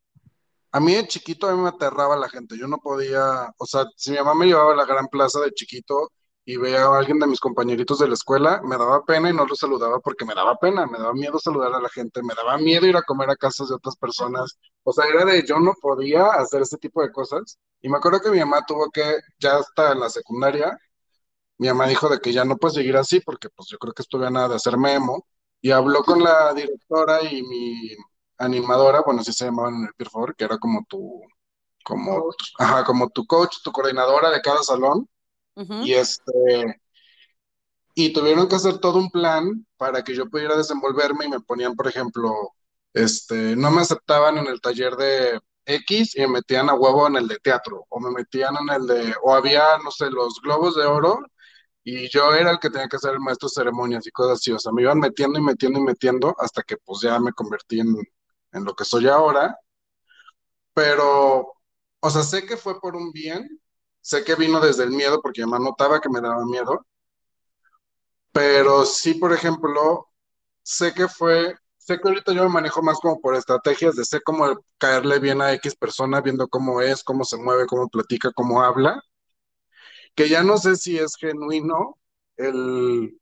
a mí de chiquito a mí me aterraba la gente, yo no podía, o sea, si mi mamá me llevaba a la gran plaza de chiquito y veía a alguien de mis compañeritos de la escuela, me daba pena y no lo saludaba porque me daba pena, me daba miedo saludar a la gente, me daba miedo ir a comer a casas de otras personas, o sea, era de yo no podía hacer ese tipo de cosas. Y me acuerdo que mi mamá tuvo que, ya hasta en la secundaria, mi mamá dijo de que ya no puede seguir así porque pues yo creo que estuve a nada de hacer memo y habló con la directora y mi animadora, bueno, así se llamaban en el Peer que era como tu, como, ajá, como tu coach, tu coordinadora de cada salón. Y este, y tuvieron que hacer todo un plan para que yo pudiera desenvolverme y me ponían, por ejemplo, este, no me aceptaban en el taller de X y me metían a huevo en el de teatro, o me metían en el de, o había, no sé, los globos de oro, y yo era el que tenía que ser el maestro ceremonias y cosas así, o sea, me iban metiendo y metiendo y metiendo hasta que pues ya me convertí en, en lo que soy ahora, pero, o sea, sé que fue por un bien, sé que vino desde el miedo, porque me notaba que me daba miedo, pero sí, por ejemplo, sé que fue, sé que ahorita yo me manejo más como por estrategias de sé cómo caerle bien a X persona, viendo cómo es, cómo se mueve, cómo platica, cómo habla, que ya no sé si es genuino el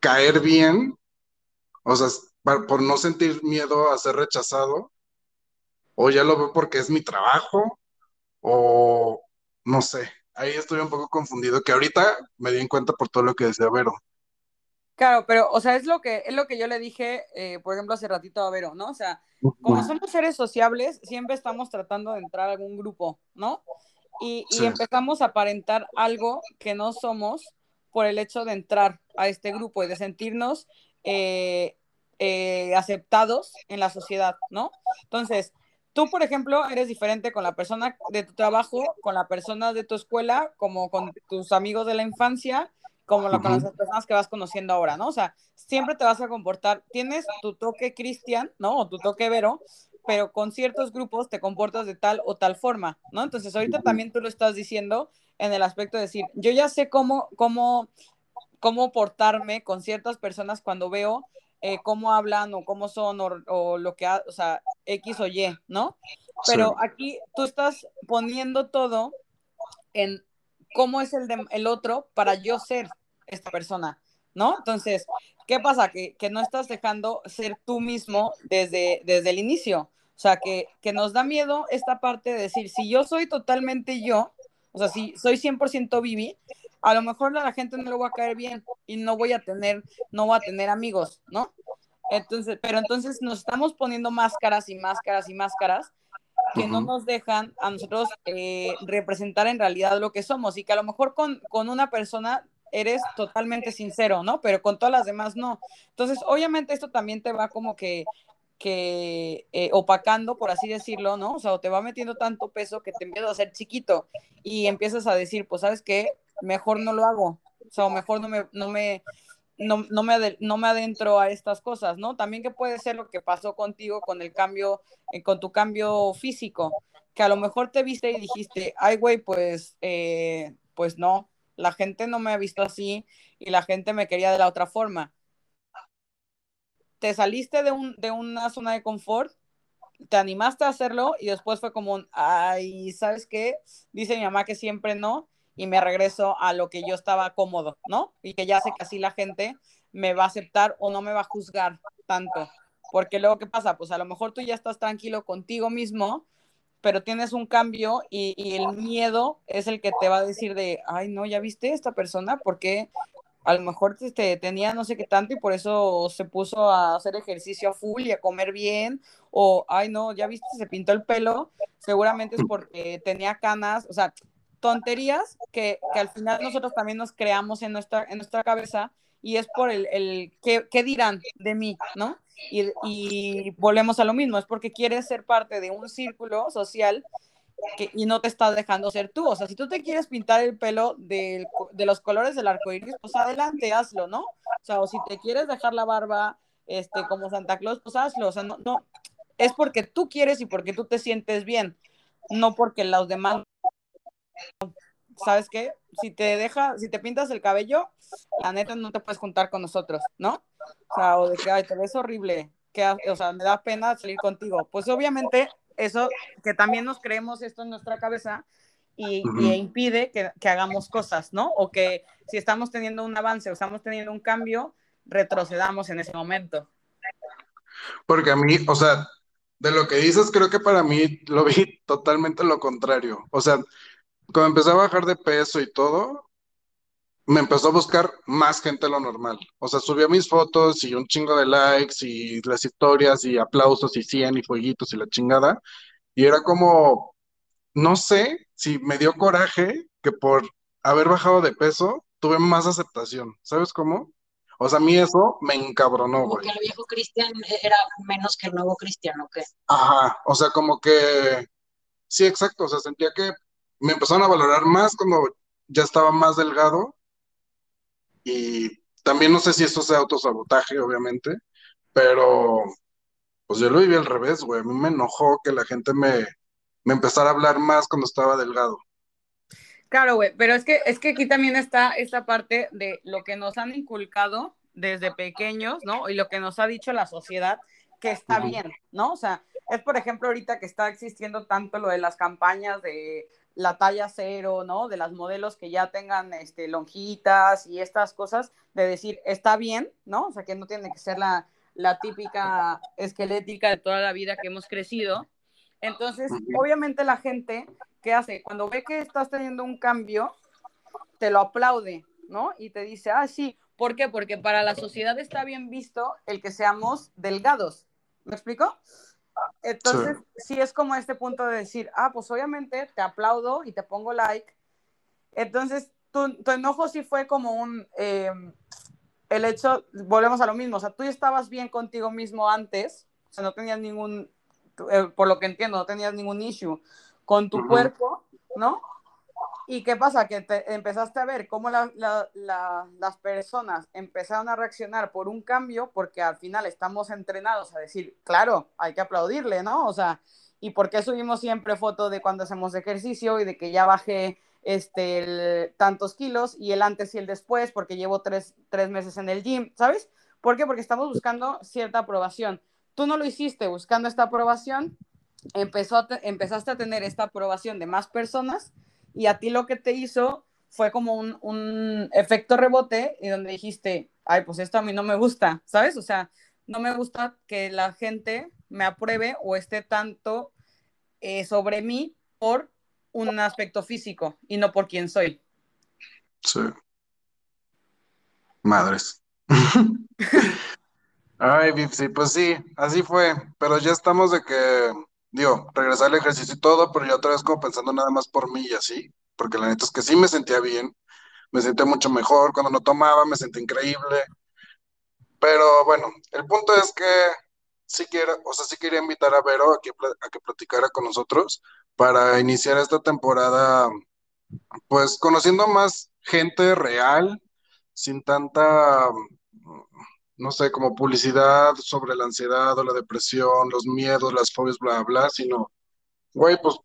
caer bien, o sea, por no sentir miedo a ser rechazado, o ya lo veo porque es mi trabajo, o no sé, ahí estoy un poco confundido, que ahorita me di en cuenta por todo lo que decía Vero. Claro, pero, o sea, es lo que, es lo que yo le dije, eh, por ejemplo, hace ratito a Vero, ¿no? O sea, como somos seres sociables, siempre estamos tratando de entrar a algún grupo, ¿no? Y, empezamos a aparentar algo que no somos por el hecho de entrar a este grupo y de sentirnos eh, eh, aceptados en la sociedad, ¿no? Entonces, tú, por ejemplo, eres diferente con la persona de tu trabajo, con la persona de tu escuela, como con tus amigos de la infancia, como con las personas que vas conociendo ahora, ¿no? O sea, siempre te vas a comportar, tienes tu toque cristian, ¿no? O tu toque vero, pero con ciertos grupos te comportas de tal o tal forma, ¿no? Entonces ahorita también tú lo estás diciendo en el aspecto de decir, yo ya sé cómo, cómo, cómo portarme con ciertas personas cuando veo eh, cómo hablan o cómo son o, lo que, o sea, X o Y, ¿no? Pero aquí tú estás poniendo todo en cómo es el, de, el otro para yo ser esta persona, ¿no? Entonces, ¿qué pasa? Que, que, no estás dejando ser tú mismo desde, desde el inicio. O sea, que, que nos da miedo esta parte de decir, si yo soy totalmente yo, o sea, si soy 100% Vivi, a lo mejor a la gente no le va a caer bien y no voy a tener, no voy a tener amigos, ¿no? Entonces, pero entonces nos estamos poniendo máscaras y máscaras y máscaras que no nos dejan a nosotros eh, representar en realidad lo que somos y que a lo mejor con, con una persona eres totalmente sincero, ¿no? Pero con todas las demás no. Entonces, obviamente esto también te va como que que eh, opacando, por así decirlo, ¿no? O sea, o te va metiendo tanto peso que te empiezas a hacer chiquito y empiezas a decir, pues, ¿sabes qué? Mejor no lo hago, o sea, o mejor no me, no me, no, no me, no me adentro a estas cosas, ¿no? También que puede ser lo que pasó contigo con el cambio, eh, con tu cambio físico, que a lo mejor te viste y dijiste, ay, güey, pues, eh, pues no, la gente no me ha visto así y la gente me quería de la otra forma te saliste de, un, de una zona de confort, te animaste a hacerlo y después fue como, ay, ¿sabes qué? Dice mi mamá que siempre no y me regreso a lo que yo estaba cómodo, ¿no? Y que ya sé que así la gente me va a aceptar o no me va a juzgar tanto. Porque luego, ¿qué pasa? Pues a lo mejor tú ya estás tranquilo contigo mismo, pero tienes un cambio y, el miedo es el que te va a decir de, ay, no, ya viste esta persona, ¿por qué a lo mejor este, tenía no sé qué tanto y por eso se puso a hacer ejercicio a full y a comer bien, o, ay no, ya viste, se pintó el pelo, seguramente es porque tenía canas, o sea, tonterías que, que al final nosotros también nos creamos en nuestra, en nuestra cabeza y es por el, el ¿qué, ¿qué, dirán de mí, ¿no? Y, y volvemos a lo mismo, es porque quieres ser parte de un círculo social y no te estás dejando ser tú. O sea, si tú te quieres pintar el pelo de, de los colores del arco iris, pues adelante, hazlo, ¿no? O sea, o si te quieres dejar la barba este, como Santa Claus, pues hazlo. O sea, no, no, es porque tú quieres y porque tú te sientes bien, no porque los demás. ¿Sabes qué? Si te deja, si te pintas el cabello, la neta no te puedes juntar con nosotros, ¿no? O sea, o de que, ay, te ves horrible, que, o sea, me da pena salir contigo. Pues obviamente eso, que también nos creemos esto en nuestra cabeza y, impide que, que, hagamos cosas, ¿no? O que si estamos teniendo un avance o estamos teniendo un cambio, retrocedamos en ese momento. Porque a mí, o sea, de lo que dices, creo que para mí lo vi totalmente lo contrario. O sea, cuando empecé a bajar de peso y todo, me empezó a buscar más gente de lo normal. O sea, subía mis fotos y un chingo de likes y las historias y aplausos y 100 y fueguitos y la chingada. Y era como, no sé si me dio coraje que por haber bajado de peso tuve más aceptación. ¿Sabes cómo? O sea, a mí eso me encabronó, güey. Que el viejo Cristian era menos que el nuevo Cristian, ¿o qué? Ajá, o sea, como que, sí, exacto, o sea, sentía que me empezaron a valorar más cuando ya estaba más delgado y también no sé si esto sea autosabotaje, obviamente, pero pues yo lo viví al revés, güey. A mí me enojó que la gente me, me empezara a hablar más cuando estaba delgado. Claro, güey, pero es que, es que aquí también está esta parte de lo que nos han inculcado desde pequeños, ¿no? Y lo que nos ha dicho la sociedad que está bien, ¿no? O sea, es por ejemplo ahorita que está existiendo tanto lo de las campañas de la talla cero, ¿no? De las modelos que ya tengan este, lonjitas y estas cosas, de decir, está bien, ¿no? O sea, que no tiene que ser la, la típica esquelética de toda la vida que hemos crecido. Entonces, obviamente la gente, ¿qué hace? Cuando ve que estás teniendo un cambio, te lo aplaude, ¿no? Y te dice, ah, sí, ¿por qué? Porque para la sociedad está bien visto el que seamos delgados. ¿Me explico? Entonces, sí. es como este punto de decir, ah, pues obviamente te aplaudo y te pongo like. Entonces, tu, tu enojo sí fue como un, eh, el hecho, volvemos a lo mismo, o sea, tú estabas bien contigo mismo antes, o sea, no tenías ningún, eh, por lo que entiendo, no tenías ningún issue con tu uh -huh. cuerpo, ¿no? ¿Y qué pasa? Que te empezaste a ver cómo la, la, la, las personas empezaron a reaccionar por un cambio, porque al final estamos entrenados a decir, claro, hay que aplaudirle, ¿no? O sea, ¿y por qué subimos siempre foto de cuando hacemos ejercicio y de que ya bajé este, el, tantos kilos y el antes y el después, porque llevo tres, tres meses en el gym, ¿sabes? ¿Por qué? Porque estamos buscando cierta aprobación. Tú no lo hiciste buscando esta aprobación, empezó a empezaste a tener esta aprobación de más personas y a ti lo que te hizo fue como un, un, efecto rebote y donde dijiste, ay, pues esto a mí no me gusta, ¿sabes? O sea, no me gusta que la gente me apruebe o esté tanto eh, sobre mí por un aspecto físico y no por quién soy. Sí. Madres. ay, Vipsy, pues sí, así fue, pero ya estamos de que digo, regresar al ejercicio y todo, pero yo otra vez como pensando nada más por mí y así, porque la neta es que sí me sentía bien, me sentía mucho mejor, cuando no tomaba me sentía increíble, pero bueno, el punto es que sí quiero, o sea, sí quería invitar a Vero a que, a que platicara con nosotros para iniciar esta temporada, pues conociendo más gente real, sin tanta no sé, como publicidad sobre la ansiedad o la depresión, los miedos, las fobias, bla, bla, sino, güey, pues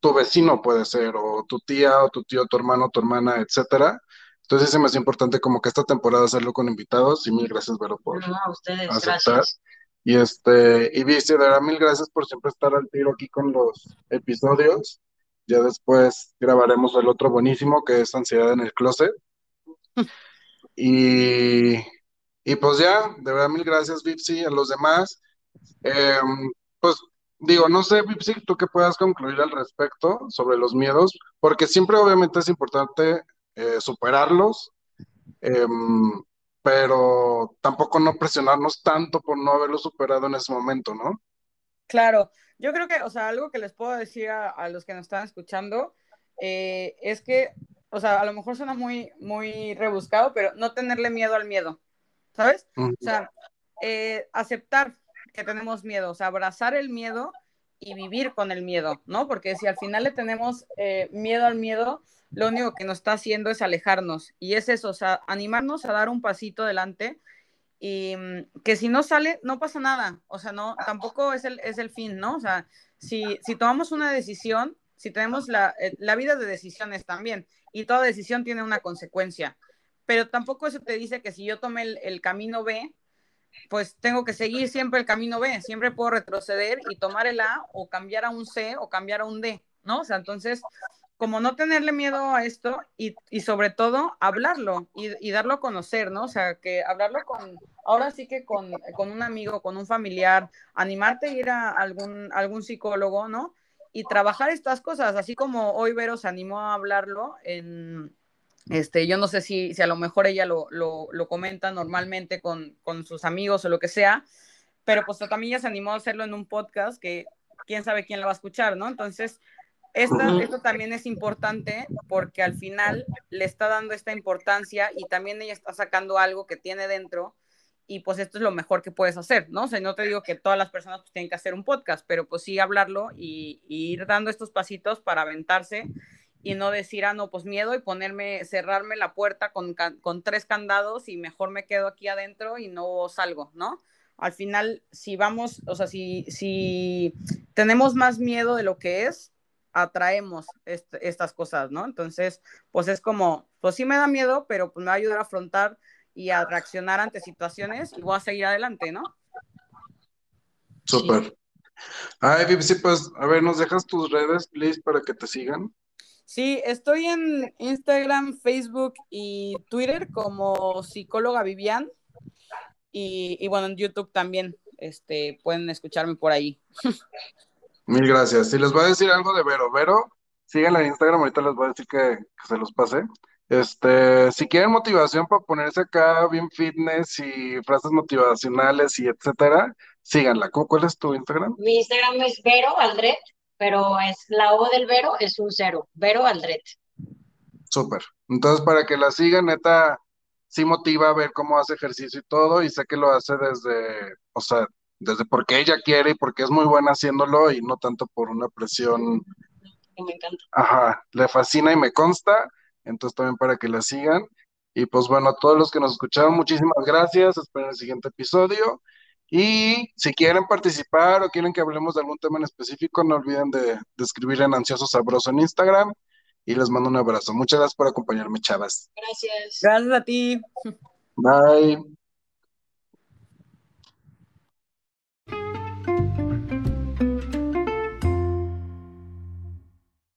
tu vecino puede ser, o tu tía, o tu tío, tu hermano, tu hermana, etcétera. Entonces sí me hace importante como que esta temporada hacerlo con invitados, y mil gracias, Vero, por no, a ustedes, aceptar. Gracias. Y este, y Vici, de verdad, mil gracias por siempre estar al tiro aquí con los episodios. Ya después grabaremos el otro buenísimo, que es Ansiedad en el Closet. y Y pues ya, de verdad, mil gracias, Vipsi, a los demás. Em, pues digo, no sé, Vipsi, tú qué puedas concluir al respecto sobre los miedos, porque siempre obviamente es importante eh, superarlos, em, pero tampoco no presionarnos tanto por no haberlo superado en ese momento, ¿no? Claro, yo creo que, o sea, algo que les puedo decir a, los que nos están escuchando eh, es que, o sea, a lo mejor suena muy, muy rebuscado, pero no tenerle miedo al miedo, ¿sabes? O sea, eh, aceptar que tenemos miedo, o sea, abrazar el miedo y vivir con el miedo, ¿no? Porque si al final le tenemos eh, miedo al miedo, lo único que nos está haciendo es alejarnos. Y es eso, o sea, animarnos a dar un pasito adelante y mm, que si no sale, no pasa nada. O sea, no, tampoco es el, es el fin, ¿no? O sea, si, si tomamos una decisión, si tenemos la, eh, la vida de decisiones también, y toda decisión tiene una consecuencia, pero tampoco eso te dice que si yo tomé el, camino B, pues tengo que seguir siempre el camino B, siempre puedo retroceder y tomar el A o cambiar a un C o cambiar a un D, ¿no? O sea, entonces, como no tenerle miedo a esto y, y sobre todo hablarlo y, y, darlo a conocer, ¿no? O sea, que hablarlo con, ahora sí que con, con un amigo, con un familiar, animarte a ir a algún, algún psicólogo, ¿no? Y trabajar estas cosas, así como hoy Vero se animó a hablarlo en, este, yo no sé si, si a lo mejor ella lo, lo, lo comenta normalmente con, con, sus amigos o lo que sea, pero pues también ella se animó a hacerlo en un podcast que quién sabe quién lo va a escuchar, ¿no? Entonces, esta, esto también es importante porque al final le está dando esta importancia y también ella está sacando algo que tiene dentro y pues esto es lo mejor que puedes hacer, ¿no? O sea, no te digo que todas las personas pues, tienen que hacer un podcast, pero pues sí hablarlo y, y ir dando estos pasitos para aventarse y no decir, ah, no, pues miedo y ponerme, cerrarme la puerta con, con tres candados y mejor me quedo aquí adentro y no salgo, ¿no? Al final, si vamos, o sea, si, si tenemos más miedo de lo que es, atraemos estas cosas, ¿no? Entonces, pues es como, pues sí me da miedo, pero pues me va a ayudar a afrontar y a reaccionar ante situaciones y voy a seguir adelante, ¿no? Súper. Ay, sí, pues, a ver, ¿nos dejas tus redes, please, para que te sigan? Sí, estoy en Instagram, Facebook y Twitter como psicóloga Vivian. Y, bueno, en YouTube también este, pueden escucharme por ahí. Mil gracias. Si les voy a decir algo de Vero, Vero, síganla en Instagram, ahorita les voy a decir que, se los pase. Este, si quieren motivación para ponerse acá bien fitness y frases motivacionales y etcétera, síganla. ¿Cuál es tu Instagram? Mi Instagram es Vero Aldret pero es la O del Vero es un cero, Vero Aldret. Súper. Entonces, para que la sigan, neta, sí motiva a ver cómo hace ejercicio y todo, y sé que lo hace desde, o sea, desde porque ella quiere y porque es muy buena haciéndolo y no tanto por una presión. Me encanta. Ajá, le fascina y me consta, entonces también para que la sigan. Y pues bueno, a todos los que nos escucharon, muchísimas gracias, espero el siguiente episodio. Y si quieren participar o quieren que hablemos de algún tema en específico, no olviden de, de escribir en Ansioso Sabroso en Instagram. Y les mando un abrazo. Muchas gracias por acompañarme, chavas. Gracias. Gracias a ti. Bye.